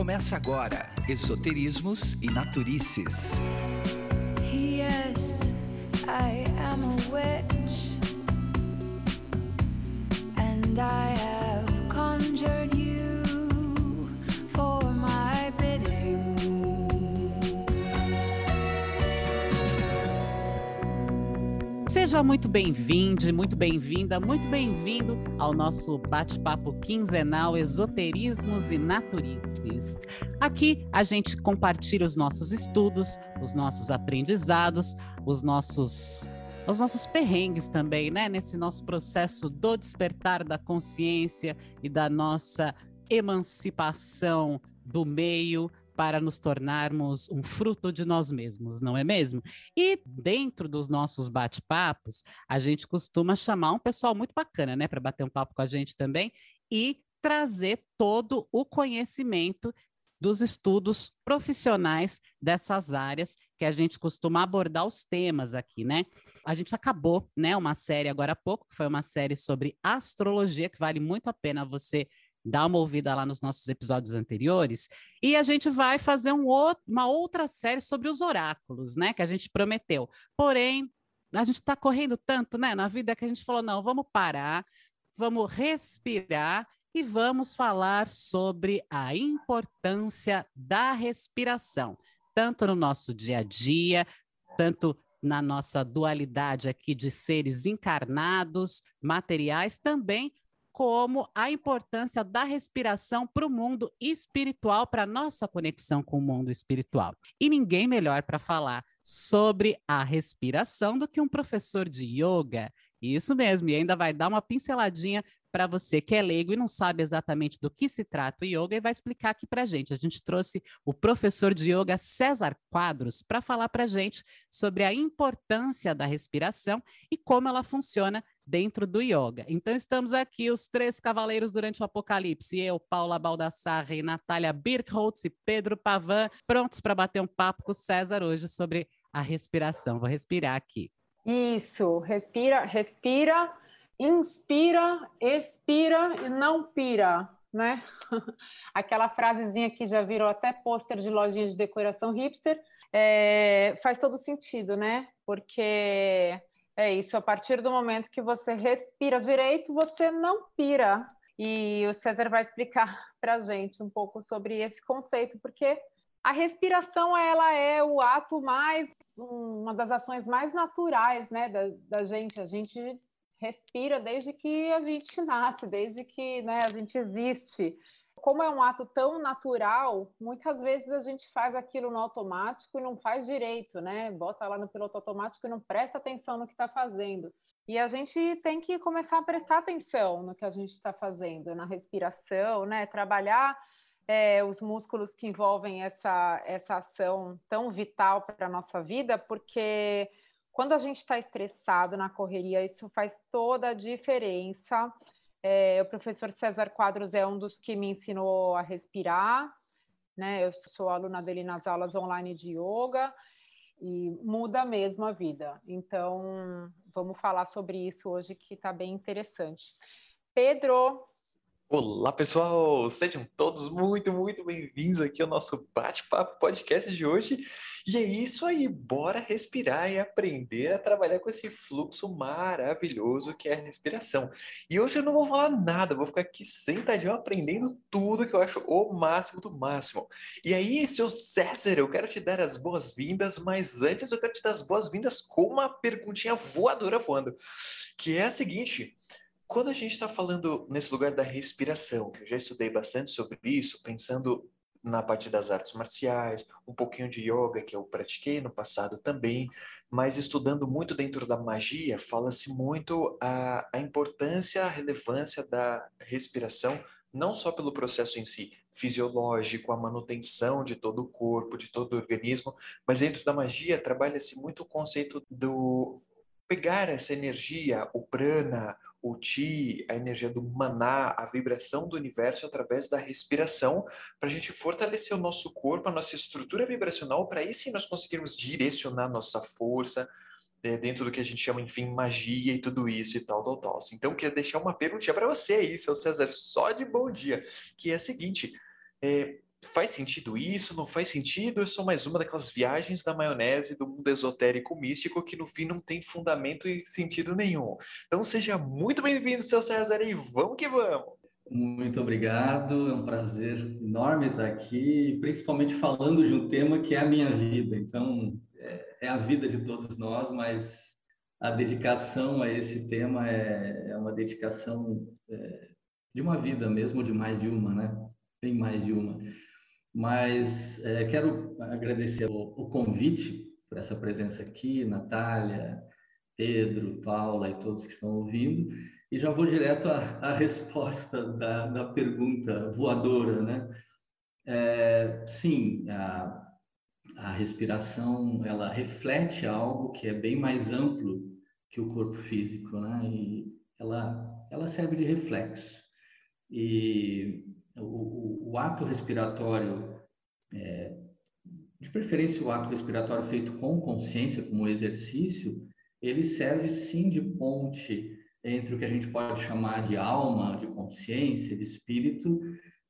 Começa agora Esoterismos e Naturices. Seja muito bem-vindo, muito bem-vinda, muito bem-vindo ao nosso bate-papo quinzenal Esoterismos e Naturices. Aqui a gente compartilha os nossos estudos, os nossos aprendizados, os nossos os nossos perrengues também, né? Nesse nosso processo do despertar da consciência e da nossa emancipação do meio para nos tornarmos um fruto de nós mesmos, não é mesmo? E dentro dos nossos bate-papos, a gente costuma chamar um pessoal muito bacana, né, para bater um papo com a gente também e trazer todo o conhecimento dos estudos profissionais dessas áreas que a gente costuma abordar os temas aqui, né? A gente acabou, né, uma série agora há pouco, que foi uma série sobre astrologia que vale muito a pena você dar uma ouvida lá nos nossos episódios anteriores, e a gente vai fazer um outro, uma outra série sobre os oráculos, né, que a gente prometeu. Porém, a gente está correndo tanto, né, na vida que a gente falou, não, vamos parar, vamos respirar e vamos falar sobre a importância da respiração, tanto no nosso dia a dia, tanto na nossa dualidade aqui de seres encarnados, materiais, também como a importância da respiração para o mundo espiritual, para a nossa conexão com o mundo espiritual. E ninguém melhor para falar sobre a respiração do que um professor de yoga. Isso mesmo, e ainda vai dar uma pinceladinha para você que é leigo e não sabe exatamente do que se trata o yoga e vai explicar aqui para gente. A gente trouxe o professor de yoga César Quadros para falar para gente sobre a importância da respiração e como ela funciona dentro do yoga. Então estamos aqui os três cavaleiros durante o apocalipse, eu, Paula Baldassarre, Natália Birkholtz e Pedro Pavan, prontos para bater um papo com o César hoje sobre a respiração. Vou respirar aqui. Isso, respira, respira inspira, expira e não pira, né? Aquela frasezinha que já virou até pôster de lojinha de decoração hipster, é, faz todo sentido, né? Porque é isso, a partir do momento que você respira direito, você não pira. E o César vai explicar para a gente um pouco sobre esse conceito, porque a respiração ela é o ato mais, uma das ações mais naturais, né, da, da gente. A gente respira desde que a gente nasce, desde que né, a gente existe. Como é um ato tão natural, muitas vezes a gente faz aquilo no automático e não faz direito, né? Bota lá no piloto automático e não presta atenção no que está fazendo. E a gente tem que começar a prestar atenção no que a gente está fazendo, na respiração, né? Trabalhar é, os músculos que envolvem essa, essa ação tão vital para a nossa vida, porque quando a gente está estressado na correria, isso faz toda a diferença. É, o professor César Quadros é um dos que me ensinou a respirar, né? Eu sou aluna dele nas aulas online de yoga e muda mesmo a vida. Então, vamos falar sobre isso hoje que está bem interessante. Pedro, Olá, pessoal! Sejam todos muito, muito bem-vindos aqui ao nosso Bate-Papo Podcast de hoje. E é isso aí, bora respirar e aprender a trabalhar com esse fluxo maravilhoso que é a respiração. E hoje eu não vou falar nada, vou ficar aqui sentadinho aprendendo tudo que eu acho o máximo do máximo. E aí, seu César, eu quero te dar as boas-vindas, mas antes eu quero te dar as boas-vindas com uma perguntinha voadora voando, que é a seguinte quando a gente está falando nesse lugar da respiração, que eu já estudei bastante sobre isso, pensando na parte das artes marciais, um pouquinho de yoga que eu pratiquei no passado também, mas estudando muito dentro da magia, fala-se muito a, a importância, a relevância da respiração, não só pelo processo em si, fisiológico, a manutenção de todo o corpo, de todo o organismo, mas dentro da magia trabalha-se muito o conceito do pegar essa energia, o prana, o Ti, a energia do maná, a vibração do universo através da respiração, para a gente fortalecer o nosso corpo, a nossa estrutura vibracional, para aí sim nós conseguirmos direcionar nossa força é, dentro do que a gente chama, enfim, magia e tudo isso e tal, tal, tal. Então, queria deixar uma perguntinha para você aí, seu César, só de bom dia, que é a seguinte. É, faz sentido isso? Não faz sentido? Eu sou mais uma daquelas viagens da maionese do mundo esotérico místico que no fim não tem fundamento e sentido nenhum. Então seja muito bem-vindo, seu César, e vamos que vamos! Muito obrigado, é um prazer enorme estar aqui, principalmente falando de um tema que é a minha vida. Então, é, é a vida de todos nós, mas a dedicação a esse tema é, é uma dedicação é, de uma vida mesmo, de mais de uma, né? Bem mais de uma. Mas é, quero agradecer o, o, convite por essa presença aqui, Natália, Pedro, Paula e todos que estão ouvindo. E já vou direto à, à resposta da, da, pergunta voadora, né? É, sim, a, a respiração ela reflete algo que é bem mais amplo que o corpo físico, né? E ela ela serve de reflexo. E o, o, ato respiratório, é, de preferência o ato respiratório feito com consciência, como exercício, ele serve sim de ponte entre o que a gente pode chamar de alma, de consciência, de espírito,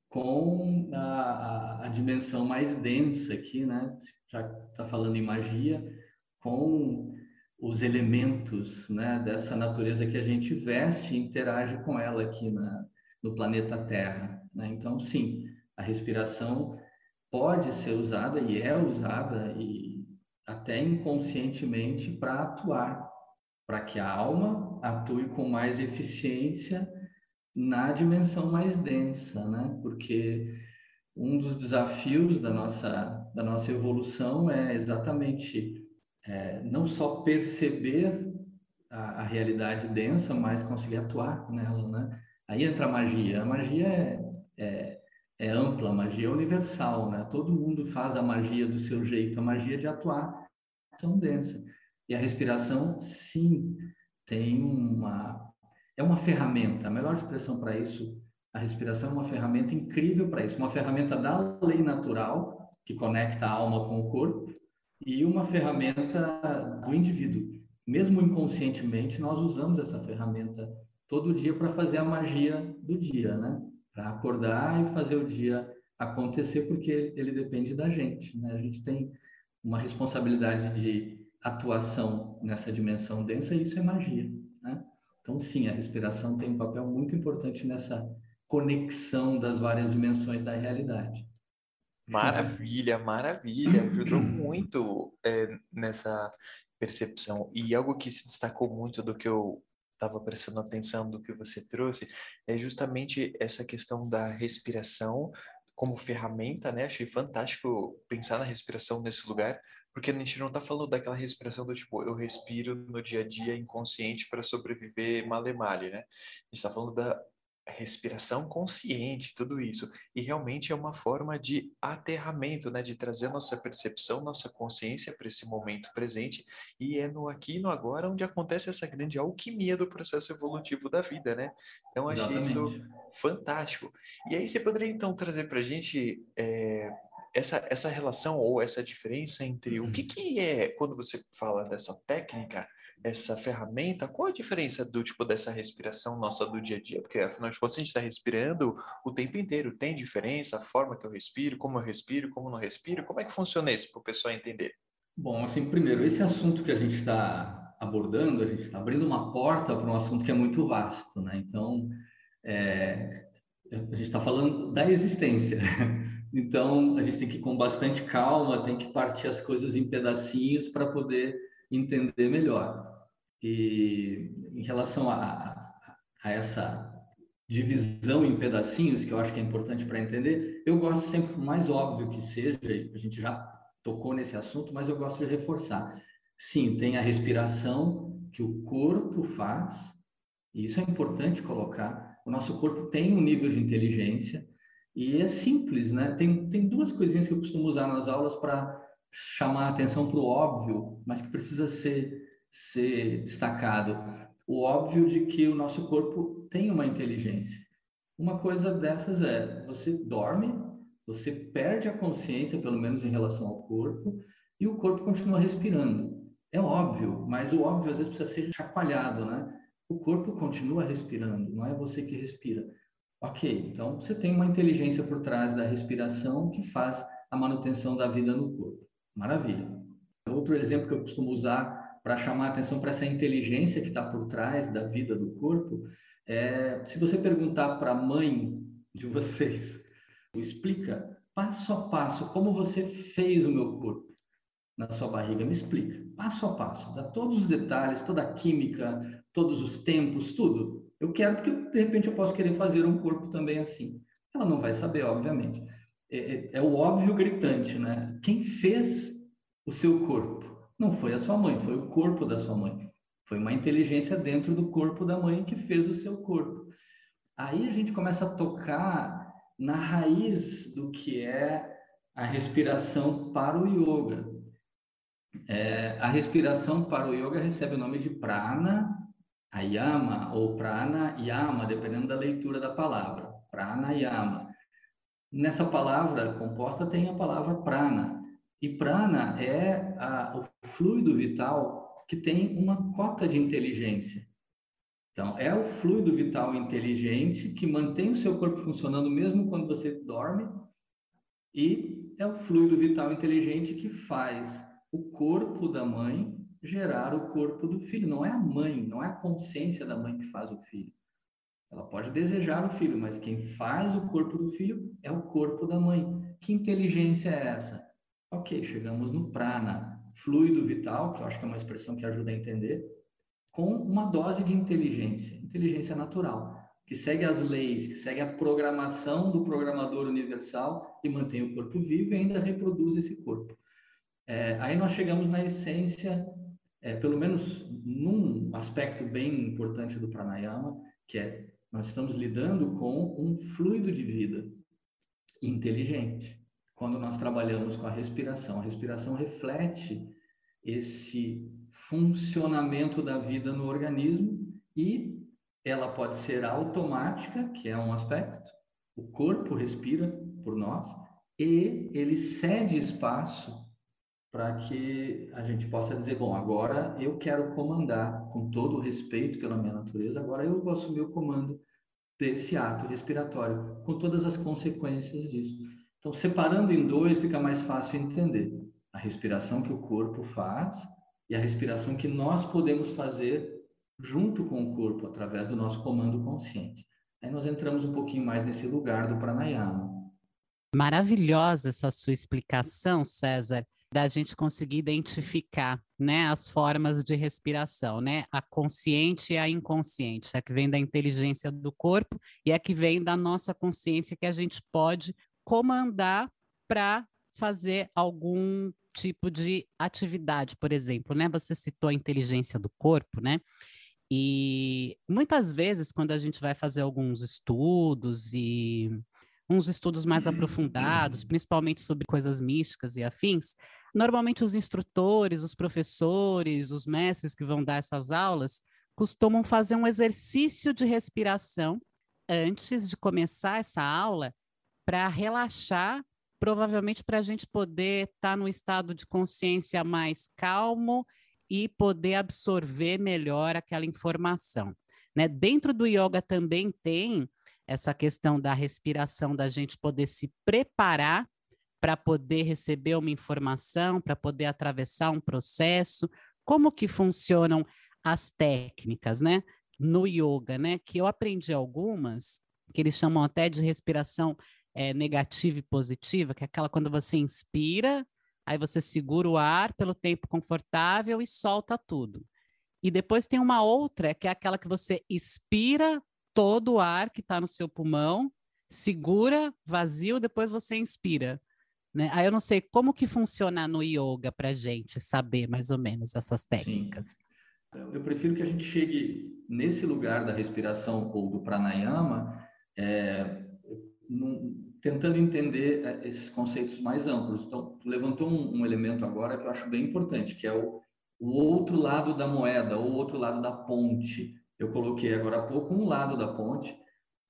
com a, a, a dimensão mais densa aqui, né? Já está falando em magia, com os elementos né, dessa natureza que a gente veste e interage com ela aqui na, no planeta Terra. Né? Então, sim, a respiração pode ser usada e é usada e até inconscientemente para atuar, para que a alma atue com mais eficiência na dimensão mais densa, né? Porque um dos desafios da nossa da nossa evolução é exatamente é, não só perceber a, a, realidade densa, mas conseguir atuar nela, né? Aí entra a magia. A magia é, é, é ampla, a magia é universal, né? Todo mundo faz a magia do seu jeito, a magia de atuar são densa. E a respiração, sim, tem uma é uma ferramenta. A melhor expressão para isso, a respiração é uma ferramenta incrível para isso, uma ferramenta da lei natural que conecta a alma com o corpo e uma ferramenta do indivíduo. Mesmo inconscientemente, nós usamos essa ferramenta todo dia para fazer a magia do dia, né? Para acordar e fazer o dia acontecer, porque ele depende da gente, né? A gente tem uma responsabilidade de atuação nessa dimensão densa e isso é magia, né? Então, sim, a respiração tem um papel muito importante nessa conexão das várias dimensões da realidade. Maravilha, maravilha, ajudou muito é, nessa percepção. E algo que se destacou muito do que eu estava prestando atenção do que você trouxe, é justamente essa questão da respiração como ferramenta, né? Achei fantástico pensar na respiração nesse lugar, porque a gente não está falando daquela respiração do tipo, eu respiro no dia a dia inconsciente para sobreviver male male, né? A gente está falando da respiração consciente, tudo isso. E realmente é uma forma de aterramento, né? De trazer nossa percepção, nossa consciência para esse momento presente. E é no aqui e no agora onde acontece essa grande alquimia do processo evolutivo da vida, né? Então achei Exatamente. isso fantástico. E aí você poderia então trazer para a gente é, essa, essa relação ou essa diferença entre o que, uhum. que é quando você fala dessa técnica essa ferramenta, qual a diferença do tipo dessa respiração nossa do dia a dia? Porque afinal de contas a gente está respirando o tempo inteiro. Tem diferença a forma que eu respiro, como eu respiro, como não respiro? Como é que funciona isso para o pessoal entender? Bom, assim, primeiro, esse assunto que a gente está abordando, a gente está abrindo uma porta para um assunto que é muito vasto, né? Então, é, a gente está falando da existência. Então, a gente tem que ir com bastante calma, tem que partir as coisas em pedacinhos para poder entender melhor. E em relação a, a essa divisão em pedacinhos, que eu acho que é importante para entender, eu gosto sempre, por mais óbvio que seja, a gente já tocou nesse assunto, mas eu gosto de reforçar. Sim, tem a respiração que o corpo faz, e isso é importante colocar. O nosso corpo tem um nível de inteligência, e é simples, né? Tem, tem duas coisinhas que eu costumo usar nas aulas para chamar a atenção para o óbvio, mas que precisa ser, ser destacado. O óbvio de que o nosso corpo tem uma inteligência. Uma coisa dessas é: você dorme, você perde a consciência, pelo menos em relação ao corpo, e o corpo continua respirando. É óbvio, mas o óbvio às vezes precisa ser chacoalhado, né? O corpo continua respirando, não é você que respira. Ok, então você tem uma inteligência por trás da respiração que faz a manutenção da vida no corpo. Maravilha. Outro exemplo que eu costumo usar para chamar a atenção para essa inteligência que está por trás da vida do corpo é se você perguntar para a mãe de vocês, explica passo a passo como você fez o meu corpo na sua barriga, me explica, passo a passo, dá todos os detalhes, toda a química, todos os tempos, tudo. Eu quero porque de repente eu posso querer fazer um corpo também assim. Ela não vai saber, obviamente. É, é, é o óbvio gritante, né? Quem fez o seu corpo? Não foi a sua mãe, foi o corpo da sua mãe. Foi uma inteligência dentro do corpo da mãe que fez o seu corpo. Aí a gente começa a tocar na raiz do que é a respiração para o yoga. É, a respiração para o yoga recebe o nome de prana ayama ou prana yama, dependendo da leitura da palavra. Prana yama. Nessa palavra composta tem a palavra prana. E prana é a, o fluido vital que tem uma cota de inteligência. Então, é o fluido vital inteligente que mantém o seu corpo funcionando mesmo quando você dorme, e é o fluido vital inteligente que faz o corpo da mãe gerar o corpo do filho. Não é a mãe, não é a consciência da mãe que faz o filho. Ela pode desejar o filho, mas quem faz o corpo do filho é o corpo da mãe. Que inteligência é essa? Ok, chegamos no prana, fluido vital, que eu acho que é uma expressão que ajuda a entender, com uma dose de inteligência, inteligência natural, que segue as leis, que segue a programação do programador universal e mantém o corpo vivo e ainda reproduz esse corpo. É, aí nós chegamos na essência, é, pelo menos num aspecto bem importante do pranayama, que é nós estamos lidando com um fluido de vida inteligente. Quando nós trabalhamos com a respiração, a respiração reflete esse funcionamento da vida no organismo e ela pode ser automática, que é um aspecto, o corpo respira por nós e ele cede espaço para que a gente possa dizer, bom, agora eu quero comandar com todo o respeito pela minha natureza, agora eu vou assumir o comando desse ato respiratório, com todas as consequências disso. Então, separando em dois, fica mais fácil entender a respiração que o corpo faz e a respiração que nós podemos fazer junto com o corpo, através do nosso comando consciente. Aí nós entramos um pouquinho mais nesse lugar do pranayama. Maravilhosa essa sua explicação, César da gente conseguir identificar, né, as formas de respiração, né, a consciente e a inconsciente, a que vem da inteligência do corpo e a que vem da nossa consciência que a gente pode comandar para fazer algum tipo de atividade, por exemplo, né? Você citou a inteligência do corpo, né? E muitas vezes, quando a gente vai fazer alguns estudos e uns estudos mais aprofundados, principalmente sobre coisas místicas e afins, Normalmente, os instrutores, os professores, os mestres que vão dar essas aulas costumam fazer um exercício de respiração antes de começar essa aula para relaxar, provavelmente para a gente poder estar tá no estado de consciência mais calmo e poder absorver melhor aquela informação. Né? Dentro do yoga também tem essa questão da respiração, da gente poder se preparar para poder receber uma informação, para poder atravessar um processo, como que funcionam as técnicas, né? No yoga, né? Que eu aprendi algumas, que eles chamam até de respiração é, negativa e positiva, que é aquela quando você inspira, aí você segura o ar pelo tempo confortável e solta tudo. E depois tem uma outra, que é aquela que você expira todo o ar que está no seu pulmão, segura, vazio, depois você inspira. Né? Aí eu não sei como que funciona no yoga para gente saber mais ou menos essas técnicas. Sim. Eu prefiro que a gente chegue nesse lugar da respiração ou do pranayama, é, num, tentando entender é, esses conceitos mais amplos. Então, tu levantou um, um, elemento agora que eu acho bem importante, que é o, o outro lado da moeda, ou o outro lado da ponte. Eu coloquei agora há pouco um lado da ponte,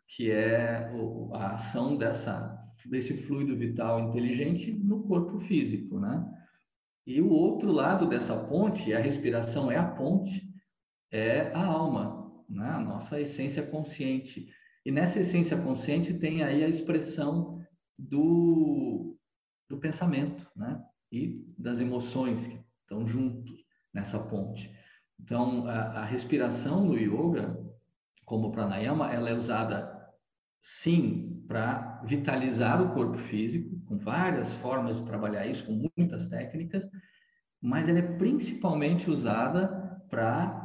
que é a ação dessa desse fluido vital inteligente no corpo físico, né? E o outro lado dessa ponte, a respiração é a ponte, é a alma, né? A nossa essência consciente. E nessa essência consciente tem aí a expressão do, do pensamento, né? E das emoções que estão juntos nessa ponte. Então, a, a respiração no yoga, como pranayama, ela é usada sim para vitalizar o corpo físico, com várias formas de trabalhar isso, com muitas técnicas, mas ela é principalmente usada para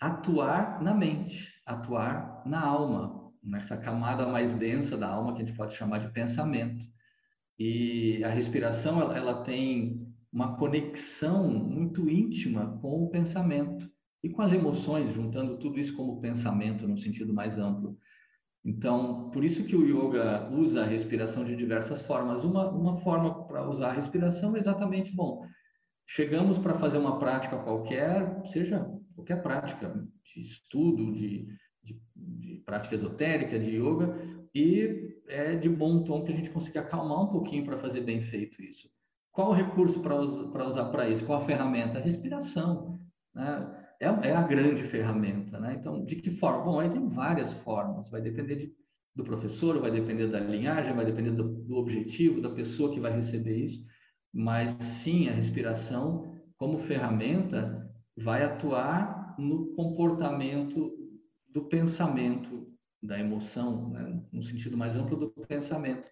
atuar na mente, atuar na alma, nessa camada mais densa da alma que a gente pode chamar de pensamento. E a respiração ela, ela tem uma conexão muito íntima com o pensamento e com as emoções, juntando tudo isso como pensamento no sentido mais amplo. Então, por isso que o yoga usa a respiração de diversas formas. Uma, uma forma para usar a respiração é exatamente, bom, chegamos para fazer uma prática qualquer, seja qualquer prática de estudo, de, de, de prática esotérica, de yoga, e é de bom tom que a gente consiga acalmar um pouquinho para fazer bem feito isso. Qual o recurso para usar para isso? Qual a ferramenta? A respiração. Né? É, é, a grande ferramenta. Né? Então, de que forma? Bom, aí tem várias formas. Vai depender de, do professor, vai depender da linhagem, vai depender do, do objetivo da pessoa que vai receber isso. Mas sim, a respiração, como ferramenta, vai atuar no comportamento do pensamento, da emoção, né? no sentido mais amplo do pensamento,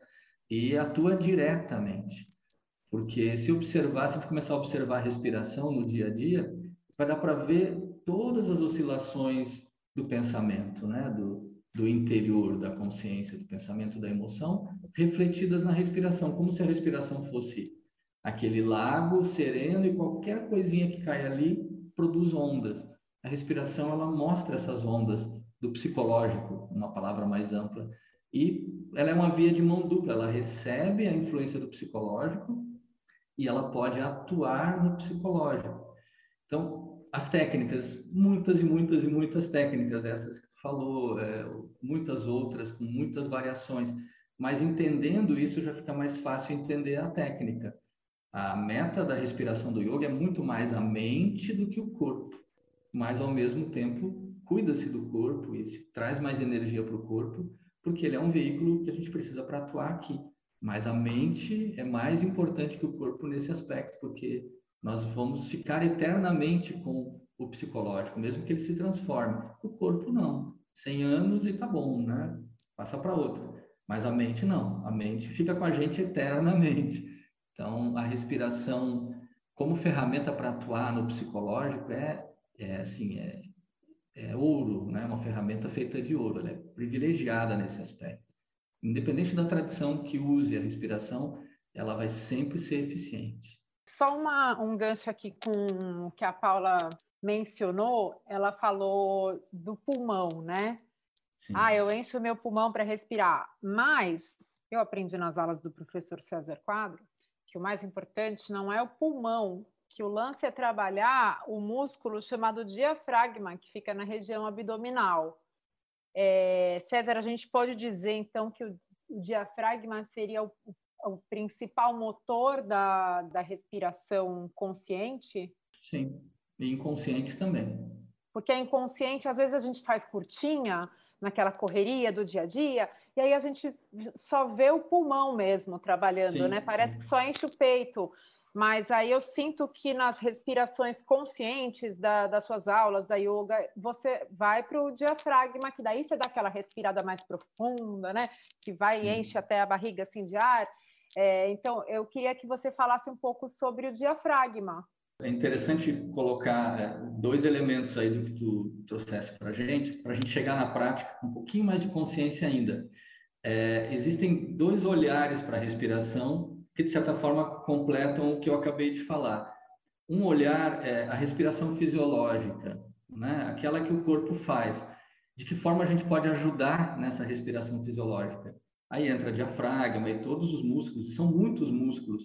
e atua diretamente. Porque se observar, se a gente começar a observar a respiração no dia a dia, vai dar para ver todas as oscilações do pensamento, né? do, do interior da consciência, do pensamento, da emoção, refletidas na respiração, como se a respiração fosse aquele lago sereno e qualquer coisinha que cai ali produz ondas. A respiração ela mostra essas ondas do psicológico, uma palavra mais ampla, e ela é uma via de mão dupla, ela recebe a influência do psicológico e ela pode atuar no psicológico. Então, as técnicas, muitas e muitas e muitas técnicas, essas que tu falou, é, muitas outras, com muitas variações, mas entendendo isso já fica mais fácil entender a técnica. A meta da respiração do yoga é muito mais a mente do que o corpo, mas ao mesmo tempo cuida-se do corpo e traz mais energia para o corpo, porque ele é um veículo que a gente precisa para atuar aqui. Mas a mente é mais importante que o corpo nesse aspecto, porque nós vamos ficar eternamente com o psicológico, mesmo que ele se transforme. O corpo não. 100 anos e tá bom, né? Passa para outro. Mas a mente não. A mente fica com a gente eternamente. Então, a respiração como ferramenta para atuar no psicológico é, é assim, é, é ouro, né? Uma ferramenta feita de ouro. Ela é privilegiada nesse aspecto independente da tradição que use a respiração, ela vai sempre ser eficiente. Só uma, um gancho aqui com o que a Paula mencionou, ela falou do pulmão, né? Sim. Ah, eu encho o meu pulmão para respirar. Mas eu aprendi nas aulas do professor César Quadros que o mais importante não é o pulmão, que o lance é trabalhar o músculo chamado diafragma, que fica na região abdominal. É, César, a gente pode dizer então que o, o diafragma seria o, o, principal motor da, da respiração consciente? Sim, e inconsciente também. Porque a inconsciente, às vezes a gente faz curtinha naquela correria do dia a dia, e aí a gente só vê o pulmão mesmo trabalhando, sim, né? Parece sim. que só enche o peito. Mas aí eu sinto que nas respirações conscientes da, das suas aulas da yoga, você vai para o diafragma, que daí você dá aquela respirada mais profunda, né? Que vai Sim. e enche até a barriga assim de ar. É, então, eu queria que você falasse um pouco sobre o diafragma. É interessante colocar é, dois elementos aí do que tu trouxesse para a gente, para a gente chegar na prática com um pouquinho mais de consciência ainda. É, existem dois olhares para a respiração que, de certa forma, completam o que eu acabei de falar. Um olhar é a respiração fisiológica, né? aquela que o corpo faz. De que forma a gente pode ajudar nessa respiração fisiológica? Aí entra diafragma e todos os músculos, são muitos músculos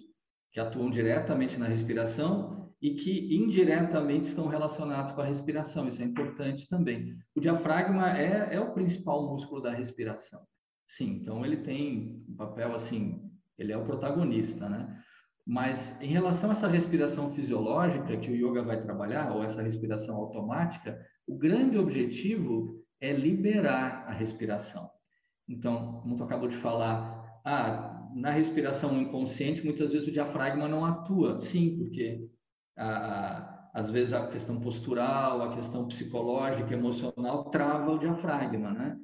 que atuam diretamente na respiração e que indiretamente estão relacionados com a respiração. Isso é importante também. O diafragma é, é o principal músculo da respiração. Sim, então ele tem um papel assim ele é o protagonista, né? Mas em relação a essa respiração fisiológica que o yoga vai trabalhar, ou essa respiração automática, o grande objetivo é liberar a respiração. Então, como tu acabou de falar, ah, na respiração inconsciente, muitas vezes o diafragma não atua. Sim, porque a, às vezes a questão postural, a questão psicológica, emocional trava o diafragma, né?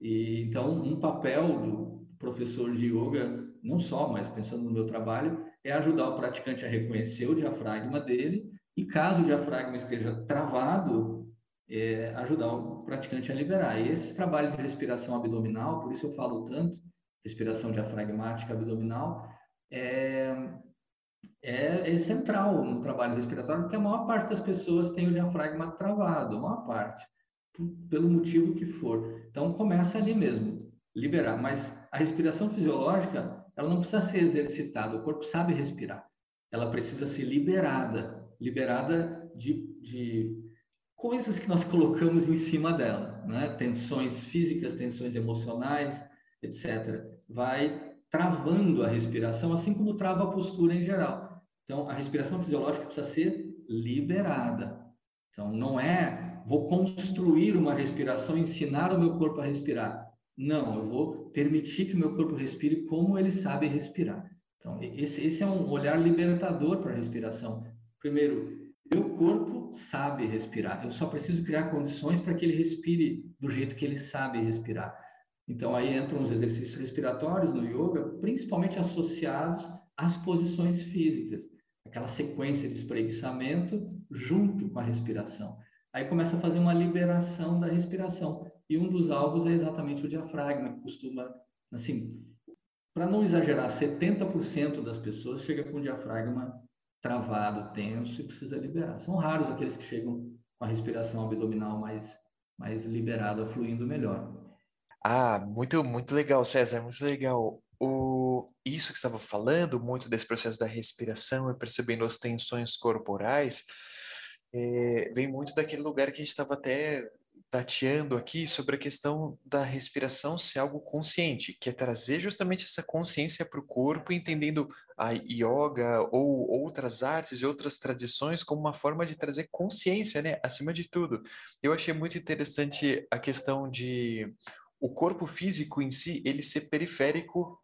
E então um papel do professor de yoga, não só, mas pensando no meu trabalho, é ajudar o praticante a reconhecer o diafragma dele e caso o diafragma esteja travado, é, ajudar o praticante a liberar. E esse trabalho de respiração abdominal, por isso eu falo tanto, respiração diafragmática abdominal, é, é, é, central no trabalho respiratório, porque a maior parte das pessoas tem o diafragma travado, a maior parte, pelo motivo que for. Então, começa ali mesmo, liberar. Mas a respiração fisiológica, ela não precisa ser exercitada, o corpo sabe respirar. Ela precisa ser liberada, liberada de, de coisas que nós colocamos em cima dela, né? Tensões físicas, tensões emocionais, etc. Vai travando a respiração, assim como trava a postura em geral. Então, a respiração fisiológica precisa ser liberada. Então, não é vou construir uma respiração, ensinar o meu corpo a respirar. Não, eu vou permitir que o meu corpo respire como ele sabe respirar. Então, esse, esse é um olhar libertador para a respiração. Primeiro, meu corpo sabe respirar. Eu só preciso criar condições para que ele respire do jeito que ele sabe respirar. Então, aí entram os exercícios respiratórios no yoga, principalmente associados às posições físicas, aquela sequência de espreguiçamento junto com a respiração. Aí começa a fazer uma liberação da respiração. E um dos alvos é exatamente o diafragma, que costuma, assim, para não exagerar, 70% das pessoas chega com o diafragma travado, tenso e precisa liberar. São raros aqueles que chegam com a respiração abdominal mais, mais liberada, fluindo melhor. Ah, muito, muito legal, César, muito legal. O, isso que estava falando, muito desse processo da respiração e percebendo as tensões corporais, é, vem muito daquele lugar que a gente estava até tateando aqui sobre a questão da respiração ser algo consciente, que é trazer justamente essa consciência para o corpo, entendendo a yoga ou outras artes e outras tradições como uma forma de trazer consciência, né, acima de tudo. Eu achei muito interessante a questão de o corpo físico em si, ele ser periférico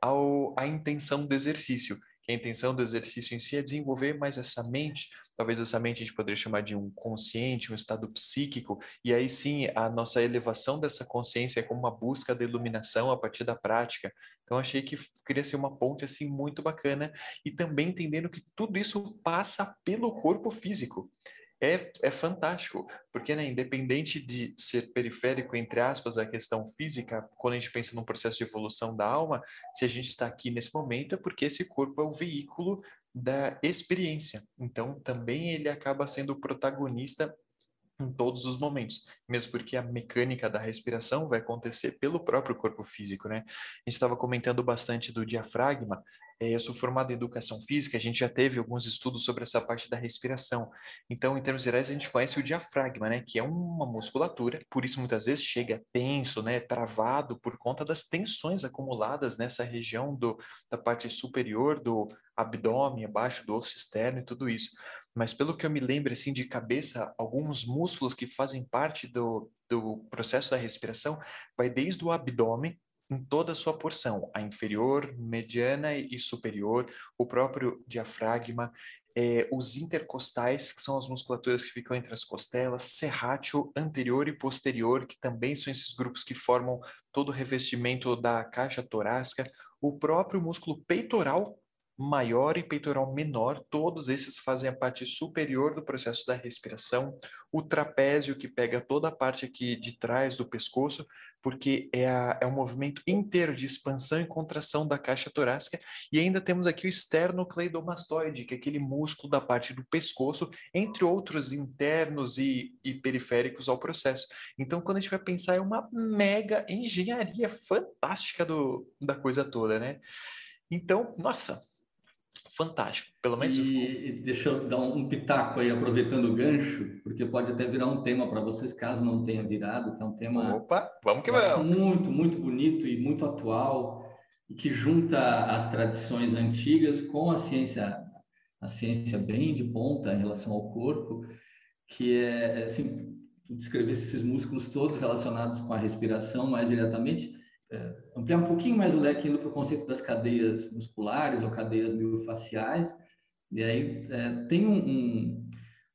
ao, à intenção do exercício. A intenção do exercício em si é desenvolver mais essa mente, talvez essa mente a gente poderia chamar de um consciente, um estado psíquico, e aí sim a nossa elevação dessa consciência é como uma busca da iluminação a partir da prática. Então achei que queria ser uma ponte assim muito bacana e também entendendo que tudo isso passa pelo corpo físico é, é fantástico, porque né, independente de ser periférico, entre aspas, a questão física, quando a gente pensa num processo de evolução da alma, se a gente está aqui nesse momento é porque esse corpo é o veículo da experiência. Então, também ele acaba sendo o protagonista em todos os momentos, mesmo porque a mecânica da respiração vai acontecer pelo próprio corpo físico, né? A gente estava comentando bastante do diafragma, é, eu sou formado em educação física, a gente já teve alguns estudos sobre essa parte da respiração. Então, em termos gerais, a gente conhece o diafragma, né, que é uma musculatura, por isso muitas vezes chega tenso, né, travado por conta das tensões acumuladas nessa região do, da parte superior do abdômen, abaixo do osso externo e tudo isso. Mas pelo que eu me lembro assim de cabeça, alguns músculos que fazem parte do, do processo da respiração vai desde o abdômen em toda a sua porção, a inferior, mediana e superior, o próprio diafragma, é, os intercostais, que são as musculaturas que ficam entre as costelas, serrátil anterior e posterior, que também são esses grupos que formam todo o revestimento da caixa torácica, o próprio músculo peitoral, maior e peitoral menor, todos esses fazem a parte superior do processo da respiração, o trapézio que pega toda a parte aqui de trás do pescoço, porque é, a, é um movimento inteiro de expansão e contração da caixa torácica, e ainda temos aqui o esternocleidomastoide, que é aquele músculo da parte do pescoço, entre outros internos e, e periféricos ao processo. Então, quando a gente vai pensar, é uma mega engenharia fantástica do, da coisa toda, né? Então, nossa, fantástico. Pelo menos e, e deixa eu dar um pitaco aí, aproveitando o gancho, porque pode até virar um tema para vocês, caso não tenha virado, que é um tema Opa, vamos que vamos. muito, muito bonito e muito atual, e que junta as tradições antigas com a ciência, a ciência bem de ponta em relação ao corpo, que é, assim, descrever esses músculos todos relacionados com a respiração mais diretamente, ampliar um pouquinho mais o leque indo para o conceito das cadeias musculares ou cadeias miofaciais. E aí é, tem um, um,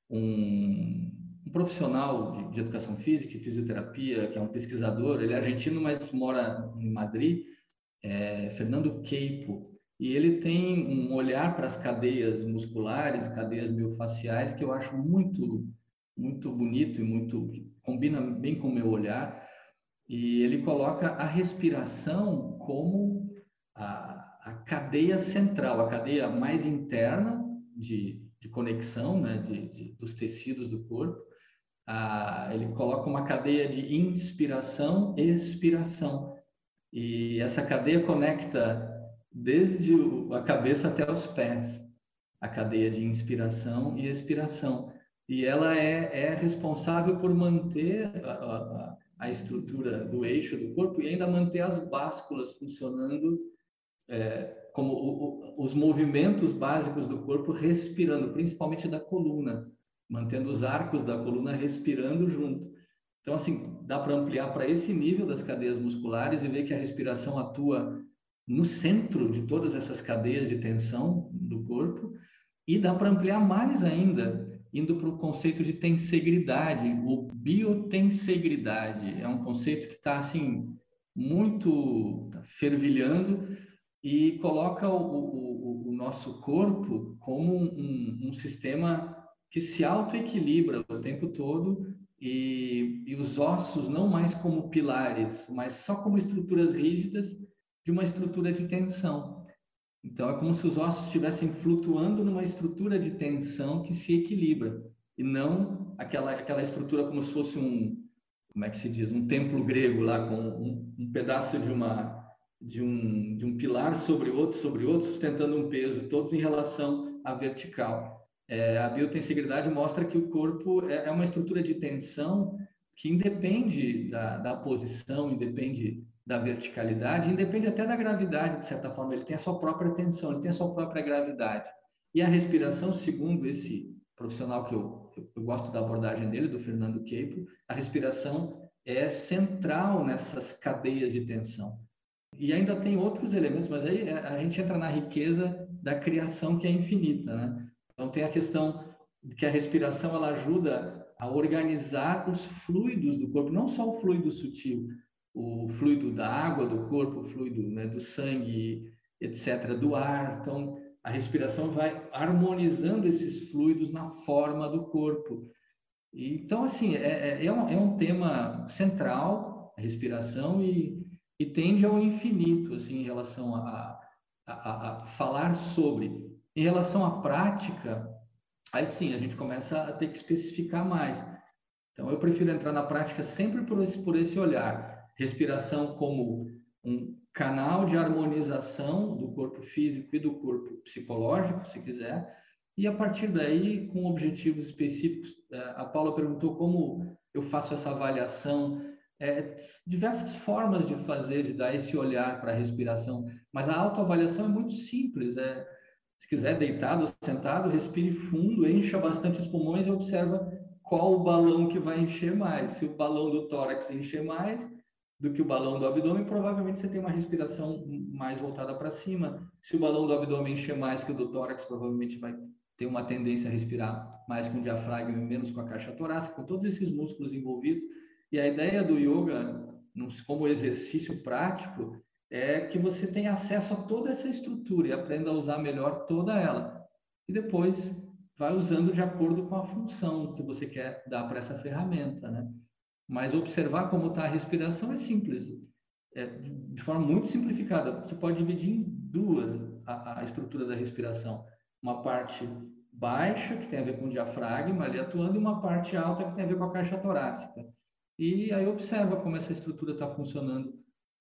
um, um profissional de, de, educação física e fisioterapia, que é um pesquisador, ele é argentino, mas mora em Madrid, é, Fernando Queipo, e ele tem um olhar para as cadeias musculares, cadeias miofaciais, que eu acho muito, muito bonito e muito combina bem com o meu olhar. E ele coloca a respiração como a, a cadeia central, a cadeia mais interna de, de conexão né, de, de, dos tecidos do corpo. Ah, ele coloca uma cadeia de inspiração e expiração. E essa cadeia conecta desde a cabeça até os pés, a cadeia de inspiração e expiração. E ela é, é responsável por manter a, a, a, estrutura do eixo do corpo e ainda manter as básculas funcionando é, como o, o, os movimentos básicos do corpo respirando, principalmente da coluna, mantendo os arcos da coluna respirando junto. Então, assim, dá para ampliar para esse nível das cadeias musculares e ver que a respiração atua no centro de todas essas cadeias de tensão do corpo, e dá para ampliar mais ainda, indo para o conceito de tensegridade, ou biotensegridade. É um conceito que está assim muito fervilhando e coloca o, o, o nosso corpo como um, um, sistema que se autoequilibra o tempo todo e, e os ossos não mais como pilares, mas só como estruturas rígidas de uma estrutura de tensão. Então, é como se os ossos estivessem flutuando numa estrutura de tensão que se equilibra, e não aquela, aquela estrutura como se fosse um, como é que se diz, um templo grego lá com um, um pedaço de uma de um, de um pilar sobre outro, sobre outro, sustentando um peso, todos em relação à vertical. É, a biotensegridade mostra que o corpo é, é uma estrutura de tensão que independe da, da posição, independe da verticalidade, independe até da gravidade, de certa forma, ele tem a sua própria tensão, ele tem a sua própria gravidade. E a respiração, segundo esse profissional que eu, eu gosto da abordagem dele, do Fernando Queipo, a respiração é central nessas cadeias de tensão. E ainda tem outros elementos, mas aí a gente entra na riqueza da criação que é infinita, né? Então tem a questão de que a respiração ela ajuda a organizar os fluidos do corpo, não só o fluido sutil, o fluido da água do corpo, o fluido né, do sangue, etc., do ar. Então, a respiração vai harmonizando esses fluidos na forma do corpo. Então, assim, é, é, é, um, é um tema central, a respiração, e, e tende ao infinito, assim, em relação a, a, a falar sobre. Em relação à prática, aí sim, a gente começa a ter que especificar mais. Então, eu prefiro entrar na prática sempre por esse, por esse olhar respiração como um canal de harmonização do corpo físico e do corpo psicológico, se quiser, e a partir daí, com objetivos específicos. É, a Paula perguntou como eu faço essa avaliação. É, diversas formas de fazer, de dar esse olhar para a respiração, mas a autoavaliação é muito simples. É, se quiser, deitado ou sentado, respire fundo, encha bastante os pulmões e observa qual o balão que vai encher mais. Se o balão do tórax encher mais, do que o balão do abdômen, provavelmente você tem uma respiração mais voltada para cima. Se o balão do abdômen encher mais que o do tórax, provavelmente vai ter uma tendência a respirar mais com o diafragma e menos com a caixa torácica, com todos esses músculos envolvidos. E a ideia do yoga, como exercício prático, é que você tenha acesso a toda essa estrutura e aprenda a usar melhor toda ela. E depois vai usando de acordo com a função que você quer dar para essa ferramenta, né? Mas observar como está a respiração é simples, é, de forma muito simplificada. Você pode dividir em duas a, a, estrutura da respiração. Uma parte baixa, que tem a ver com o diafragma ali atuando, e uma parte alta, que tem a ver com a caixa torácica. E aí observa como essa estrutura está funcionando.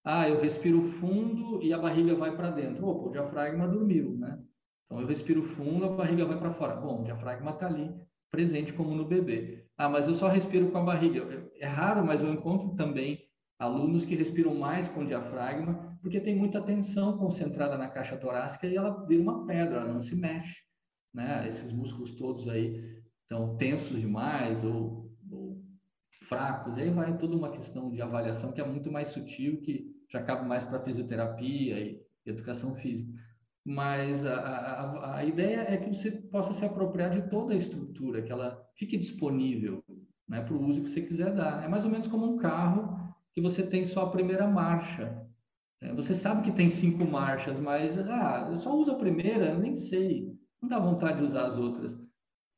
Ah, eu respiro fundo e a barriga vai para dentro. Opa, o diafragma dormiu, né? Então eu respiro fundo, a barriga vai para fora. Bom, o diafragma está ali, presente como no bebê. Ah, mas eu só respiro com a barriga. É raro, mas eu encontro também alunos que respiram mais com o diafragma, porque tem muita tensão concentrada na caixa torácica e ela vira uma pedra, ela não se mexe. Né? Esses músculos todos aí estão tensos demais ou, ou fracos. Aí vai toda uma questão de avaliação que é muito mais sutil, que já cabe mais para fisioterapia e educação física. Mas a, a, a, ideia é que você possa se apropriar de toda a estrutura, que ela fique disponível né, para o uso que você quiser dar. É mais ou menos como um carro que você tem só a primeira marcha. É, você sabe que tem cinco marchas, mas ah, eu só uso a primeira, nem sei. Não dá vontade de usar as outras.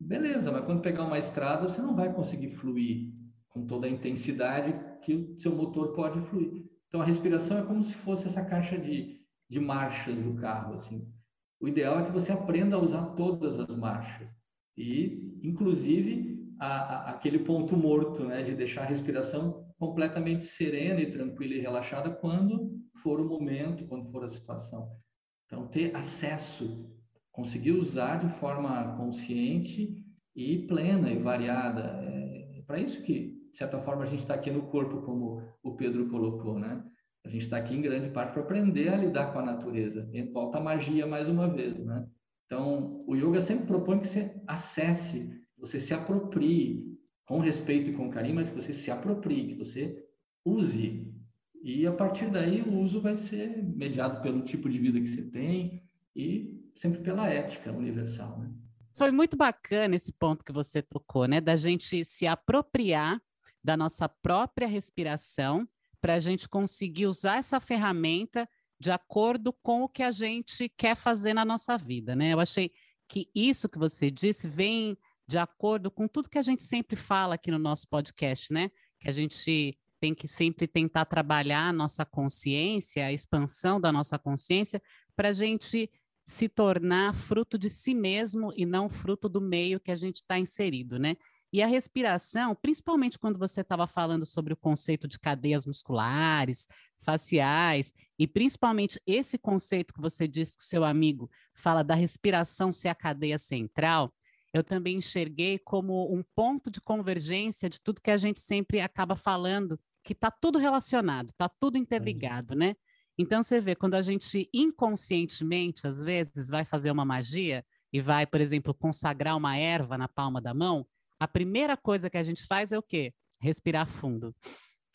Beleza, mas quando pegar uma estrada, você não vai conseguir fluir com toda a intensidade que o seu motor pode fluir. Então a respiração é como se fosse essa caixa de, de marchas do carro, assim. O ideal é que você aprenda a usar todas as marchas e, inclusive, a, a, aquele ponto morto, né, de deixar a respiração completamente serena e tranquila e relaxada quando for o momento, quando for a situação. Então ter acesso, conseguir usar de forma consciente e plena e variada. É, é para isso que de certa forma, a gente está aqui no corpo, como o Pedro colocou, né? A gente está aqui em grande parte para aprender a lidar com a natureza. E volta a magia mais uma vez, né? Então, o yoga sempre propõe que você acesse, você se aproprie com respeito e com carinho, mas que você se aproprie, que você use. E a partir daí o uso vai ser mediado pelo tipo de vida que você tem e sempre pela ética universal, né? Foi muito bacana esse ponto que você tocou, né? Da gente se apropriar da nossa própria respiração para a gente conseguir usar essa ferramenta de acordo com o que a gente quer fazer na nossa vida, né? Eu achei que isso que você disse vem de acordo com tudo que a gente sempre fala aqui no nosso podcast, né? Que a gente tem que sempre tentar trabalhar a nossa consciência, a expansão da nossa consciência, para a gente se tornar fruto de si mesmo e não fruto do meio que a gente está inserido, né? E a respiração, principalmente quando você estava falando sobre o conceito de cadeias musculares, faciais, e principalmente esse conceito que você disse que o seu amigo fala da respiração ser a cadeia central, eu também enxerguei como um ponto de convergência de tudo que a gente sempre acaba falando, que está tudo relacionado, está tudo interligado, né? Então você vê, quando a gente inconscientemente, às vezes, vai fazer uma magia e vai, por exemplo, consagrar uma erva na palma da mão, a primeira coisa que a gente faz é o quê? Respirar fundo.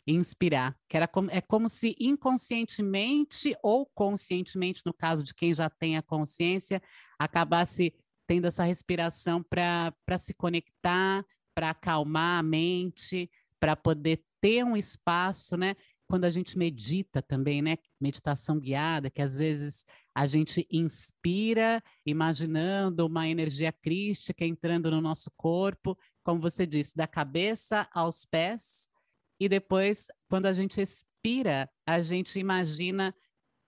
Inspirar, que era como, é como se inconscientemente ou conscientemente, no caso de quem já tem a consciência, acabasse tendo essa respiração para se conectar, para acalmar a mente, para poder ter um espaço, né? quando a gente medita também, né? Meditação guiada, que às vezes a gente inspira, imaginando uma energia crística entrando no nosso corpo, como você disse, da cabeça aos pés, e depois, quando a gente expira, a gente imagina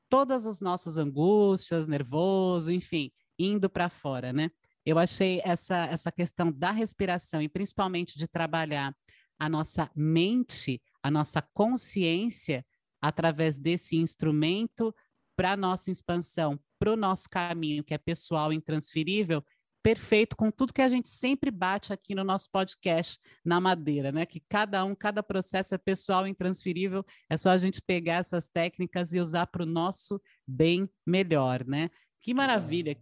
todas as nossas angústias, nervoso, enfim, indo para fora, né? Eu achei essa, essa questão da respiração e principalmente de trabalhar a nossa mente a nossa consciência através desse instrumento para a nossa expansão, para o nosso caminho, que é pessoal e intransferível, perfeito com tudo que a gente sempre bate aqui no nosso podcast na madeira, né? Que cada um, cada processo é pessoal e intransferível, é só a gente pegar essas técnicas e usar para o nosso bem melhor, né? Que maravilha,